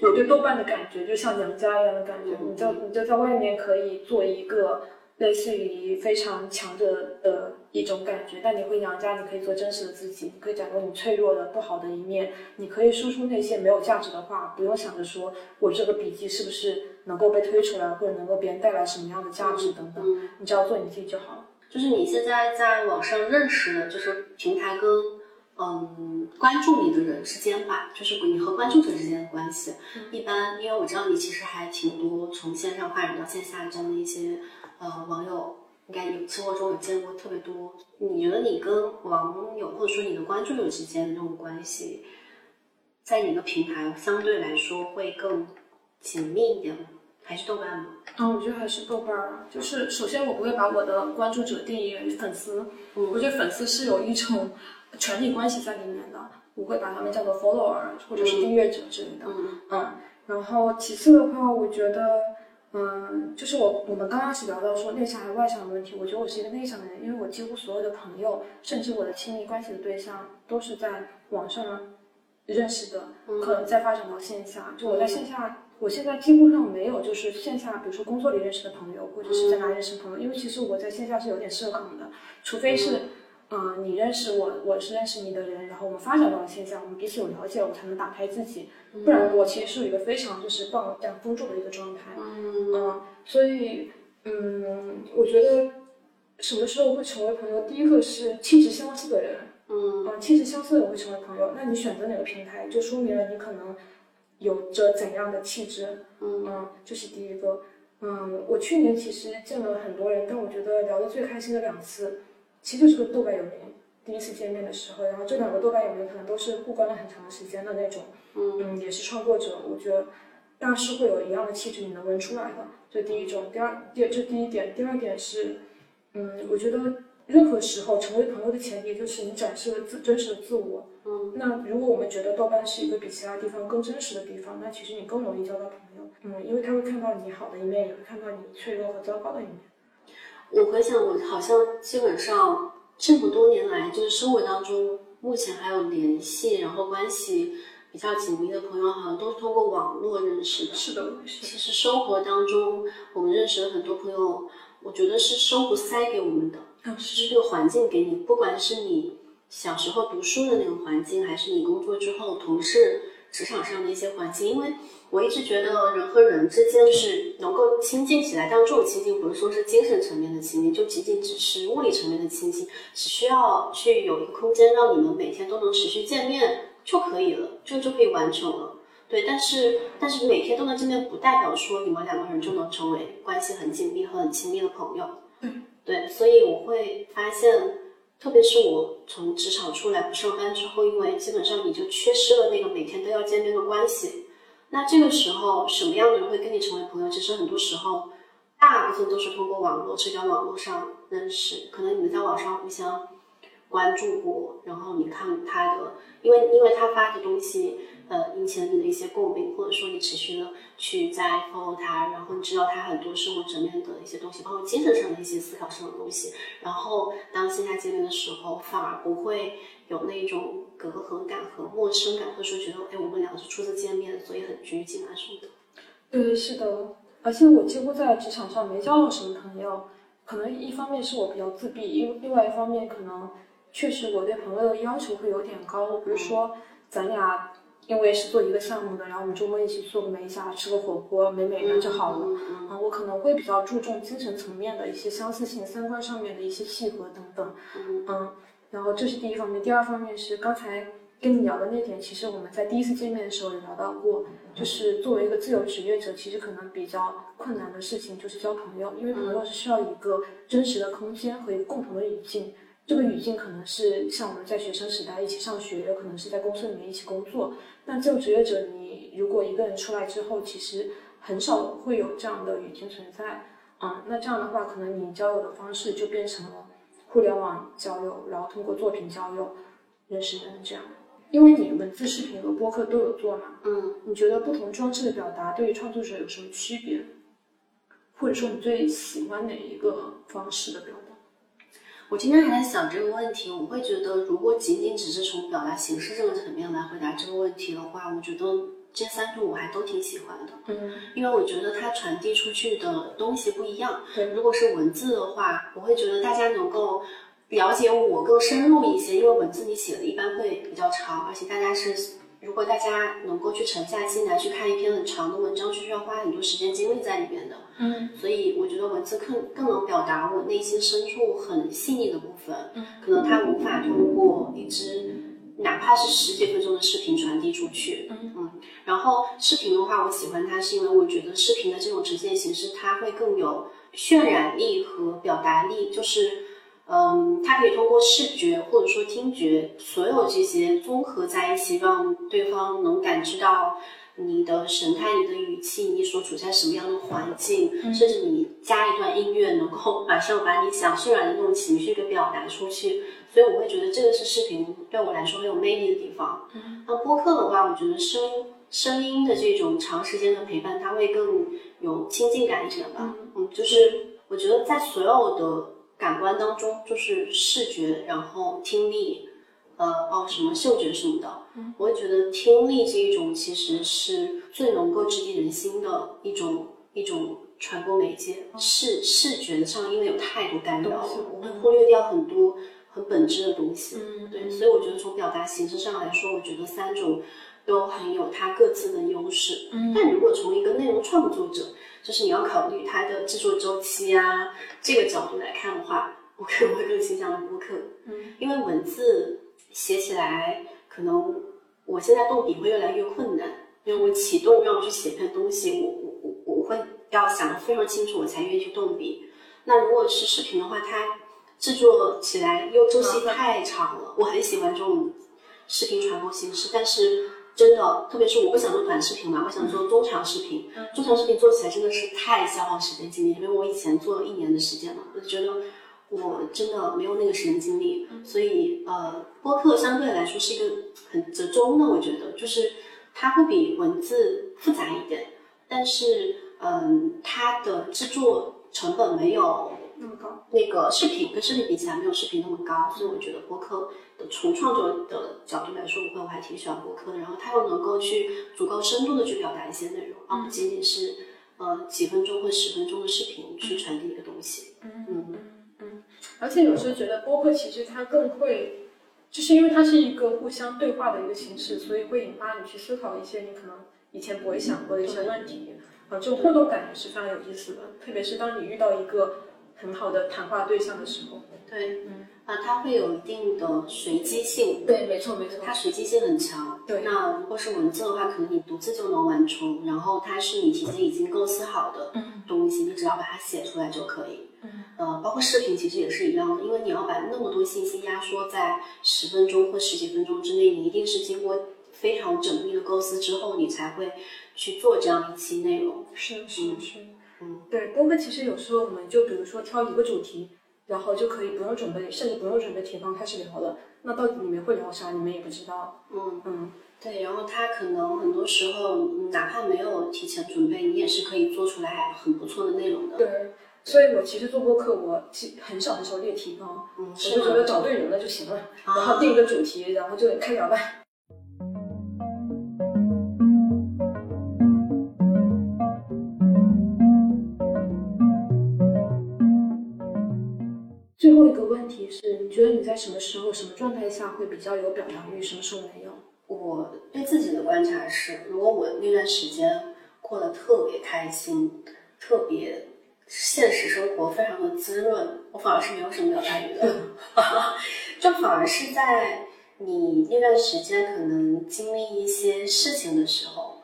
我对豆瓣的感觉，就像娘家一样的感觉。你就你就在外面可以做一个类似于非常强者的一种感觉，但你回娘家，你可以做真实的自己，你可以展露你脆弱的不好的一面，你可以输出那些没有价值的话，不用想着说我这个笔记是不是能够被推出来，或者能够别人带来什么样的价值等等，你只要做你自己就好了。就是你现在在网上认识的，就是平台跟嗯关注你的人之间吧，就是你和关注者之间的关系。一般，因为我知道你其实还挺多从线上发展到线下这样的一些呃网友，应该有生活中有见过特别多。你觉得你跟网友或者说你的关注者之间的这种关系，在哪个平台相对来说会更紧密一点吗？还是豆瓣吗？啊，我觉得还是豆瓣儿啊。就是首先，我不会把我的关注者定义为粉丝。我觉得粉丝是有一种权利关系在里面的，我会把他们叫做 follower 或者是订阅者之类的。嗯。然后其次的话，我觉得，嗯，就是我我们刚开始聊到说内向还是外向的问题，我觉得我是一个内向的人，因为我几乎所有的朋友，甚至我的亲密关系的对象，都是在网上认识的，可能再发展到线下。就我在线下。我现在几乎上没有就是线下，比如说工作里认识的朋友，或者是在哪里认识朋友，因为其实我在线下是有点社恐的，除非是，嗯，你认识我，我是认识你的人，然后我们发展到了线下，我们彼此有了解，我才能打开自己，不然我其实是一个非常就是放这样封住的一个状态，嗯，所以，嗯，我觉得什么时候会成为朋友，第一个是气质相似的人，嗯，气质相似的人会成为朋友，那你选择哪个平台，就说明了你可能。有着怎样的气质？嗯，这是第一个。嗯，我去年其实见了很多人，但我觉得聊得最开心的两次，其实就是个豆瓣友邻第一次见面的时候。然后这两个豆瓣友邻可能都是互关了很长时间的那种。嗯，也是创作者，我觉得大师会有一样的气质，你能闻出来的。这第一种。第二，第这第一点。第二点是，嗯，我觉得。任何时候成为朋友的前提就是你展示了自真实的自我。嗯，那如果我们觉得豆瓣是一个比其他地方更真实的地方，那其实你更容易交到朋友。嗯，因为他会看到你好的一面，也会看到你脆弱和糟糕的一面。我回想，我好像基本上这么多年来，就是生活当中目前还有联系，然后关系比较紧密的朋友，好像都是通过网络认识的。是的，其实生活当中我们认识的很多朋友，我觉得是生活塞给我们的。是这个环境给你，不管是你小时候读书的那个环境，还是你工作之后同事、职场上的一些环境。因为我一直觉得人和人之间是能够亲近起来，但这种亲近不是说是精神层面的亲近，就仅仅只是物理层面的亲近，只需要去有一个空间让你们每天都能持续见面就可以了，就就可以完成了。对，但是但是每天都能见面，不代表说你们两个人就能成为关系很紧密和很亲密的朋友。嗯对，所以我会发现，特别是我从职场出来不上班之后，因为基本上你就缺失了那个每天都要见面的关系。那这个时候，什么样的人会跟你成为朋友？其实很多时候，大部分都是通过网络社交网络上认识，可能你们在网上互相关注过，然后你看他的，因为因为他发的东西。呃，引起了你的一些共鸣，或者说你持续的去在 follow 他，然后你知道他很多生活层面的一些东西，包括精神上的一些思考上的东西。然后当线下见面的时候，反而不会有那种隔阂感和陌生感，或者说觉得哎，我们两个是初次见面，所以很拘谨啊什么的。对，是的。而且我几乎在职场上没交到什么朋友，可能一方面是我比较自闭，另另外一方面可能确实我对朋友的要求会有点高，比如说咱俩。因为是做一个项目的，然后我们周末一起做个美甲，吃个火锅，美美的就好了。啊，我可能会比较注重精神层面的一些相似性，三观上面的一些契合等等。嗯，然后这是第一方面，第二方面是刚才跟你聊的那点，其实我们在第一次见面的时候也聊到过，就是作为一个自由职业者，其实可能比较困难的事情就是交朋友，因为朋友是需要一个真实的空间和一个共同的语境。这个语境可能是像我们在学生时代一起上学，有可能是在公司里面一起工作。但自由职业者，你如果一个人出来之后，其实很少会有这样的语境存在。啊，那这样的话，可能你交友的方式就变成了互联网交友，然后通过作品交友认识人这样。因为你文字、视频和播客都有做嘛，嗯，你觉得不同装置的表达对于创作者有什么区别？或者说你最喜欢哪一个方式的表达？我今天还在想这个问题，我会觉得，如果仅仅只是从表达形式这个层面来回答这个问题的话，我觉得这三种我还都挺喜欢的，嗯，因为我觉得它传递出去的东西不一样。对，如果是文字的话，我会觉得大家能够。了解我更深入一些，因为文字你写的一般会比较长，而且大家是，如果大家能够去沉下心来去看一篇很长的文章，是需要花很多时间精力在里面的。嗯，所以我觉得文字更更能表达我内心深处很细腻的部分。嗯，可能它无法通过一支哪怕是十几分钟的视频传递出去。嗯嗯，然后视频的话，我喜欢它是因为我觉得视频的这种呈现形式，它会更有渲染力和表达力，就是。嗯，它可以通过视觉或者说听觉，所有这些综合在一起，让对方能感知到你的神态、你的语气、你所处在什么样的环境，甚至你加一段音乐，能够马上把你想渲染的那种情绪给表达出去。所以我会觉得这个是视频对我来说很有魅力的地方。嗯那播客的话，我觉得声声音的这种长时间的陪伴，它会更有亲近感一点吧。嗯，就是我觉得在所有的。感官当中就是视觉，然后听力，呃，哦，什么嗅觉什么的，我会觉得听力这一种其实是最能够直击人心的一种一种传播媒介。视视觉上因为有太多干扰，我会忽略掉很多很本质的东西。嗯，对，所以我觉得从表达形式上来说，我觉得三种都很有它各自的优势。嗯，但如果从一个内容创作者，就是你要考虑它的制作周期啊，这个角度来看的话，我可能会更倾向于播客。嗯，因为文字写起来，可能我现在动笔会越来越困难，因为我启动让我去写一篇东西，我我我我会要想的非常清楚，我才愿意去动笔。那如果是视频的话，它制作起来又周期太长了。我很喜欢这种视频传播形式，但是。真的，特别是我不想做短视频嘛，我想做中长视频。中长视频做起来真的是太消耗时间精力，因为我以前做了一年的时间了，我就觉得我真的没有那个时间精力。所以呃，播客相对来说是一个很折中的，我觉得就是它会比文字复杂一点，但是嗯，它的制作成本没有。那么高，那个视频跟视频比起来没有视频那么高，所以我觉得播客的从创作的角度来说，我会我还挺喜欢播客的。然后他又能够去足够深度的去表达一些内容，而不仅仅是呃几分钟或十分钟的视频去传递一个东西。嗯嗯嗯。而且有时候觉得播客其实它更会，就是因为它是一个互相对话的一个形式，所以会引发你去思考一些你可能以前不会想过的一些问题。啊，这种互动感也是非常有意思的，特别是当你遇到一个。很好的谈话对象的时候，对，嗯，啊，它会有一定的随机性，对，没错没错，它随机性很强。对，那如果是文字的话，可能你独自就能完成，然后它是你提前已经构思好的东西，你只要把它写出来就可以。嗯，呃，包括视频其实也是一样的，因为你要把那么多信息压缩在十分钟或十几分钟之内，你一定是经过非常缜密的构思之后，你才会去做这样一期内容。是是是。嗯，对，播客其实有时候我们就比如说挑一个主题，然后就可以不用准备，甚至不用准备提纲开始聊了。那到底你们会聊啥，你们也不知道。嗯嗯，对，然后他可能很多时候哪怕没有提前准备，你也是可以做出来很不错的内容的。对，所以我其实做播客，我其很少很少列提纲，嗯，我就觉得找对人了就行了，然后定一个主题，然后就开聊呗。题是，你觉得你在什么时候、什么状态下会比较有表达欲，什么时候没有？我对自己的观察是，如果我那段时间过得特别开心，特别现实生活非常的滋润，我反而是没有什么表达欲的，就反而是在你那段时间可能经历一些事情的时候，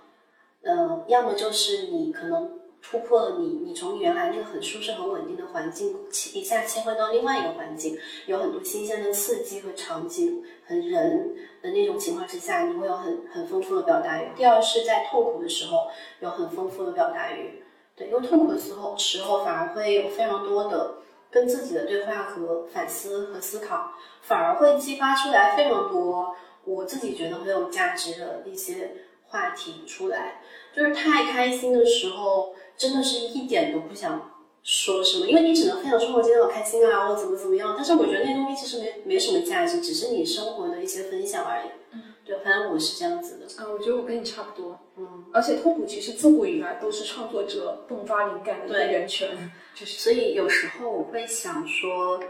呃，要么就是你可能突破了你，你从原来那个很舒适、很稳定的环境，一下切换到另外一个环境，有很多新鲜的刺激和场景、和人的那种情况之下，你会有很很丰富的表达欲。第二是在痛苦的时候有很丰富的表达欲，对，因为痛苦的时候时候反而会有非常多的跟自己的对话和反思和思考，反而会激发出来非常多我自己觉得很有价值的一些话题出来。就是太开心的时候，真的是一点都不想说什么，因为你只能分享说我今天好开心啊，我怎么怎么样。但是我觉得那东西其实没没什么价值，只是你生活的一些分享而已。嗯，对，反正我是这样子的。啊，我觉得我跟你差不多。嗯，而且痛苦其实自古以来都是创作者迸发灵感的一个源泉。就是所以有时候我会想说，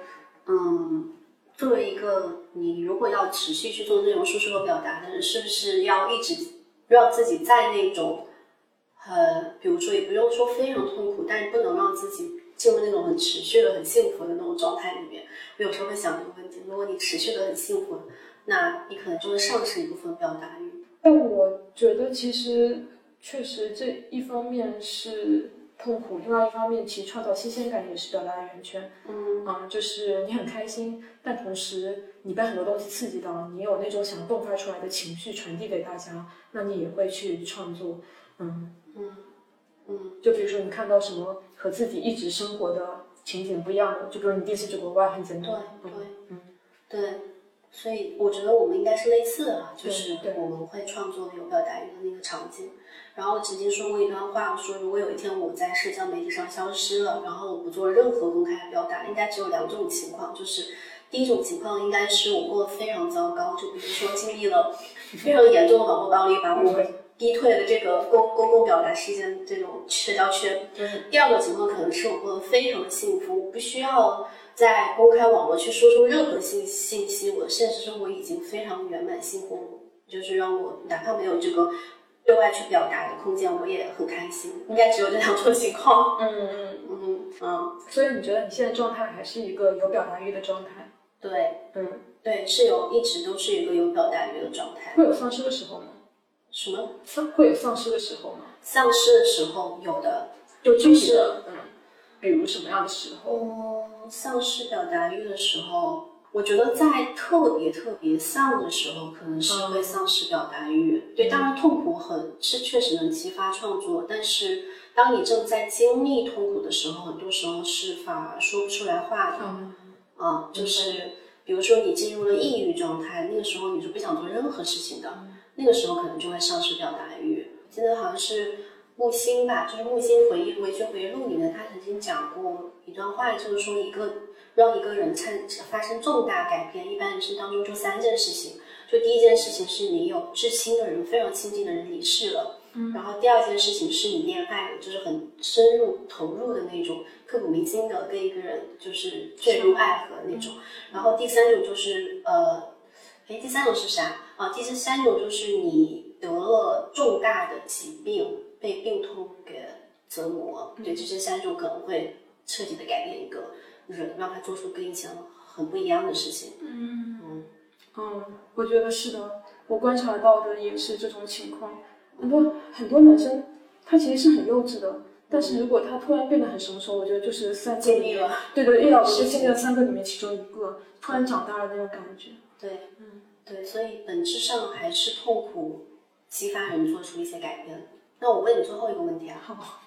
嗯，作为一个你如果要持续去做内容输出和表达的人，是不是要一直让自己在那种很，比如说也不用说非常痛苦，但是不能让自己进入那种很持续的、很幸福的那种状态里面。我有时候会想这个问题：如果你持续的很幸福，那你可能就会丧失一部分表达欲。但我觉得其实确实这一方面是痛苦，另外一方面其实创造新鲜感也是表达的源泉。嗯啊、就是你很开心，但同时你被很多东西刺激到，你有那种想迸发出来的情绪传递给大家，那你也会去创作。嗯，嗯嗯就比如说你看到什么和自己一直生活的情景不一样的，就比如你第一次去国外很简对单，对嗯对，所以我觉得我们应该是类似的啊，就是对对我们会创作有表达欲的那个场景。然后我曾经说过一段话，我说如果有一天我在社交媒体上消失了，然后我不做任何公开的表达，应该只有两种情况，就是第一种情况应该是我过得非常糟糕，就比如说经历了非常严重的网络暴力，把我逼退了这个公公共表达事件这种社交圈。嗯第二个情况可能是我过得非常的幸福，我不需要在公开网络去说出任何信信息，我的现实生活已经非常圆满幸福，就是让我哪怕没有这个对外去表达的空间，我也很开心。应该只有这两种情况。嗯嗯，嗯嗯，所以你觉得你现在状态还是一个有表达欲的状态？对嗯，对，是有一直都是一个有表达欲的状态。会有丧失的时候吗？什么丧会有丧失的时候吗？丧失的时候有的，就具体的，嗯，比如什么样的时候？嗯，丧失表达欲的时候，我觉得在特别特别丧的时候，可能是会丧失表达欲。对，当然痛苦很是确实能激发创作，但是当你正在经历痛苦的时候，很多时候是反而说不出来话的。嗯啊，就是比如说你进入了抑郁状态，那个时候你是不想做任何事情的，那个时候可能就会丧失表达欲。记得好像是木心吧，就是木心回忆维权回忆录里面，他曾经讲过一段话，就是说一个让一个人产发生重大改变，一般人生当中就三件事情。就第一件事情是你有至亲的人，非常亲近的人离世了，嗯，然后第二件事情是你恋爱了，就是很深入投入的那种，刻骨铭心的跟一个人就是坠入爱河那种，然后第三种就是呃，哎，第三种是啥啊？第三种就是你得了重大的疾病，被病痛给折磨，对，这这三种可能会彻底的改变一个人，让他做出跟以前很不一样的事情。嗯嗯嗯，我觉得是的，我观察到的也是这种情况。很多很多男生，他其实是很幼稚的，但是如果他突然变得很成熟，我觉得就是三个里面经历了，对对，遇到的就经历了三个里面其中一个，突然长大了那种感觉。对，嗯，对，所以本质上还是痛苦激发人做出一些改变。那我问你最后一个问题啊，好，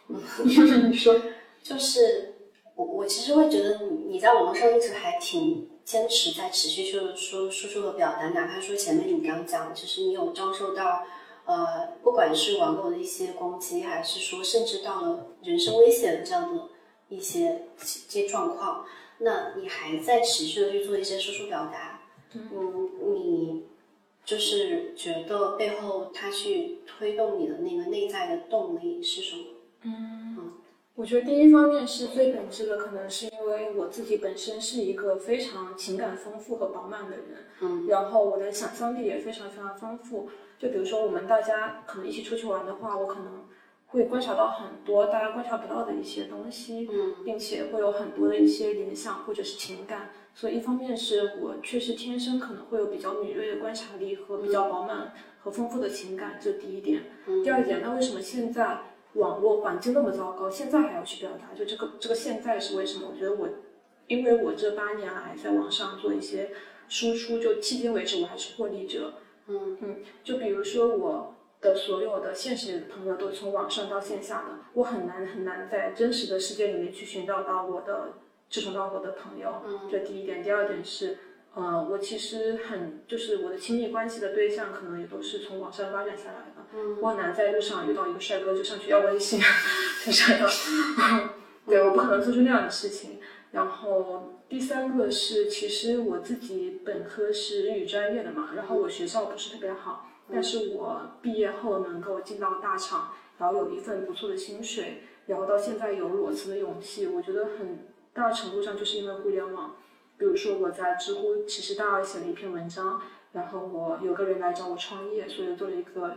你说，就是我我其实会觉得你你在网络上一直还挺坚持在持续就是说输出和表达，哪怕说前面你刚讲，就是你有遭受到呃，不管是网络的一些攻击，还是说甚至到了人身威胁的这样的一些这些状况，那你还在持续的去做一些输出表达，嗯，你就是觉得背后他去推动你的那个内在的动力是什么？嗯我觉得第一方面是最本质的，可能是因为我自己本身是一个非常情感丰富和饱满的人，嗯，然后我的想象力也非常非常丰富。就比如说我们大家可能一起出去玩的话，我可能会观察到很多大家观察不到的一些东西，嗯，并且会有很多的一些联想或者是情感。所以一方面是我确实天生可能会有比较敏锐的观察力和比较饱满和丰富的情感，这第一点。第二点，那为什么现在网络环境那么糟糕，现在还要去表达？就这个这个现在是为什么？我觉得我，因为我这八年来在网上做一些输出，就迄今为止我还是获利者。嗯嗯，就比如说我的所有的现实朋友都是从网上到线下的，我很难很难在真实的世界里面去寻找到我的志同道合的朋友。嗯，这第一点。第二点是，呃，我其实很就是我的亲密关系的对象可能也都是从网上发展下来的。嗯，我很难在路上遇到一个帅哥就上去要微信，就这样。对，我不可能做出那样的事情。然后第三个是，其实我自己本科是日语专业的嘛，然后我学校不是特别好，但是我毕业后能够进到大厂，然后有一份不错的薪水，然后到现在有裸辞的勇气，我觉得很大程度上就是因为互联网。比如说我在知乎其实大二写了一篇文章，然后我有个人来找我创业，所以做了一个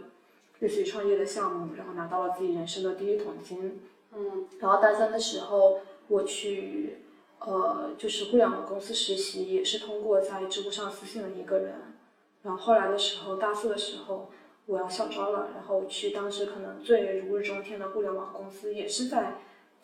类似于创业的项目，然后拿到了自己人生的第一桶金。嗯，然后大三的时候我去。呃，就是互联网公司实习，也是通过在知乎上私信了一个人，然后后来的时候，大四的时候我要校招了，然后去当时可能最如日中天的互联网公司，也是在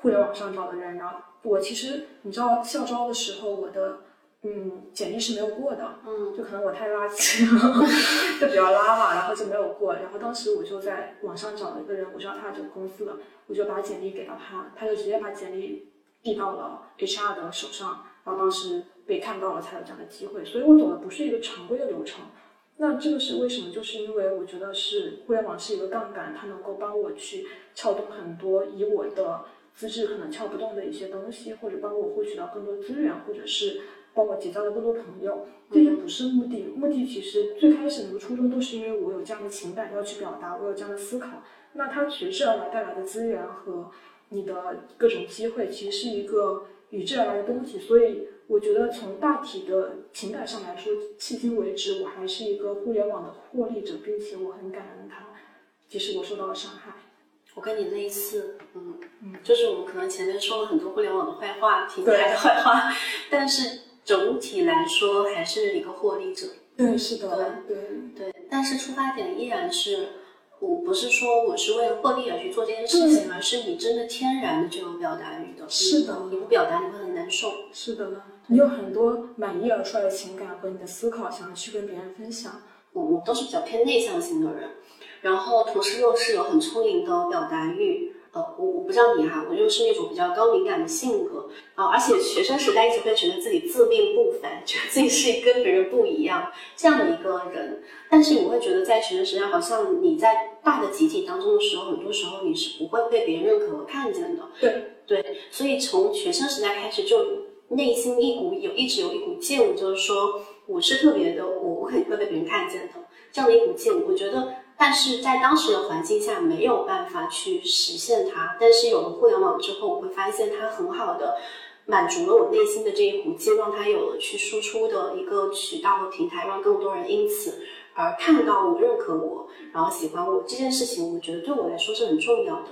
互联网上找的人。然后我其实你知道校招的时候，我的嗯简历是没有过的，嗯，就可能我太垃圾了，就比较拉吧，然后就没有过。然后当时我就在网上找了一个人，我知道他这个公司的，我就把简历给到他，他就直接把简历。递到了 HR 的手上，然后当时被看到了，才有这样的机会。所以我走的不是一个常规的流程。那这个是为什么？就是因为我觉得是互联网是一个杠杆，它能够帮我去撬动很多以我的资质可能撬不动的一些东西，或者帮我获取到更多资源，或者是帮我结交到更多朋友。这些不是目的，目的其实最开始那个初衷都是因为我有这样的情感要去表达，我有这样的思考。那它随之而来带来的资源和。你的各种机会其实是一个与之而来的东西，所以我觉得从大体的情感上来说，迄今为止我还是一个互联网的获利者，并且我很感恩它，即使我受到了伤害。我跟你类似，嗯嗯，就是我们可能前面说了很多互联网的坏话，平台的坏话，但是总体来说还是一个获利者。对，是的，对对，但是出发点依然是。我不是说我是为了获利而去做这件事情，而是你真的天然的就有表达欲的。是的，你不表达你会很难受。是的，你有很多满意而出来的情感和你的思考，想要去跟别人分享。我我都是比较偏内向型的人，然后同时又是有很充盈的表达欲。呃，我我不知道你哈，我就是那种比较高敏感的性格啊，而且学生时代一直会觉得自己自命不凡，觉得自己是跟别人不一样这样的一个人。但是我会觉得在学生时代，好像你在大的集体当中的时候，很多时候你是不会被别人认可和看见的。对对，所以从学生时代开始，就内心一股有一直有一股劲，就是说我是特别的，我我肯定会被别人看见的这样的一股劲，我觉得。但是在当时的环境下没有办法去实现它，但是有了互联网之后，我会发现它很好的满足了我内心的这一股劲，让它有了去输出的一个渠道和平台，让更多人因此而看到我、认可我，然后喜欢我这件事情，我觉得对我来说是很重要的。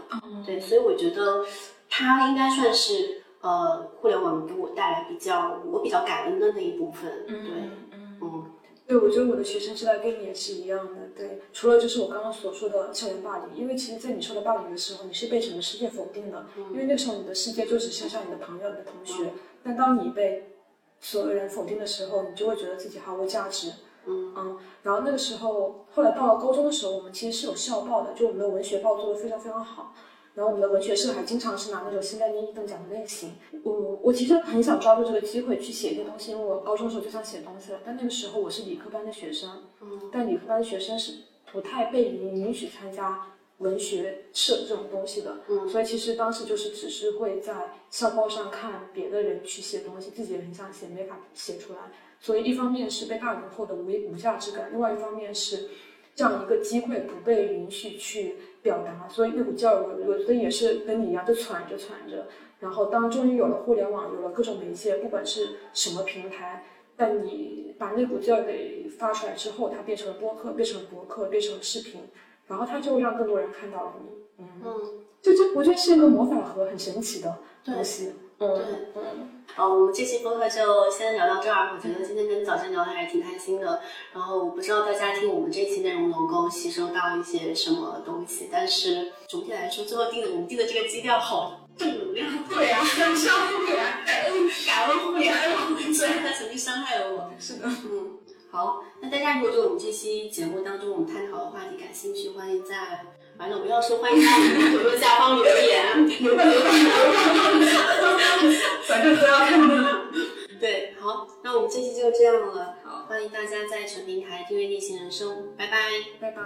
对，所以我觉得它应该算是呃互联网给我带来比较我比较感恩的那一部分。对，嗯。对，我觉得我的学生时代跟你也是一样的。对，除了就是我刚刚所说的校园霸凌，因为其实，在你受到霸凌的时候，你是被整个世界否定的，因为那时候你的世界就只剩下你的朋友、你的同学。但当你被所有人否定的时候，你就会觉得自己毫无价值。嗯嗯。然后那个时候，后来到了高中的时候，我们其实是有校报的，就我们的文学报做的非常非常好。然后我们的文学社还经常是拿那种新概念一等奖的类型。我我其实很想抓住这个机会去写一些东西，因为我高中的时候就想写东西了。但那个时候我是理科班的学生，嗯，但理科班的学生是不太被允允许参加文学社这种东西的，嗯，所以其实当时就是只是会在校报上看别的人去写东西，自己也很想写，没法写出来。所以一方面是被霸凌后的无无价之感，另外一方面是这样一个机会不被允许去。表达，所以那股劲儿，我我觉得也是跟你一样，就攒着攒着，然后当终于有了互联网，有了各种媒介，不管是什么平台，但你把那股劲儿给发出来之后，它变成了播客，变成了博客，变成了视频，然后它就让更多人看到了你。嗯，就这我觉得是一个魔法盒，很神奇的东西。嗯，对，嗯。好，我们这期播客就先聊到这儿。我觉得今天跟早晨聊的还是挺开心的。然后我不知道大家听我们这期内容能够吸收到一些什么东西，但是总体来说，最后定的我们定的这个基调好正能量。对啊，伤互联，感恩感恩互联网，虽然他曾经伤害了我。是的，嗯。好，那大家如果对我们这期节目当中我们探讨的话题感兴趣，欢迎在。反正我要说，欢迎在我们评论下方留言，留个留言，反正都要看的。对，好，那我们这期就这样了。好，欢迎大家在全平台订阅《逆行人生》，拜拜，拜拜。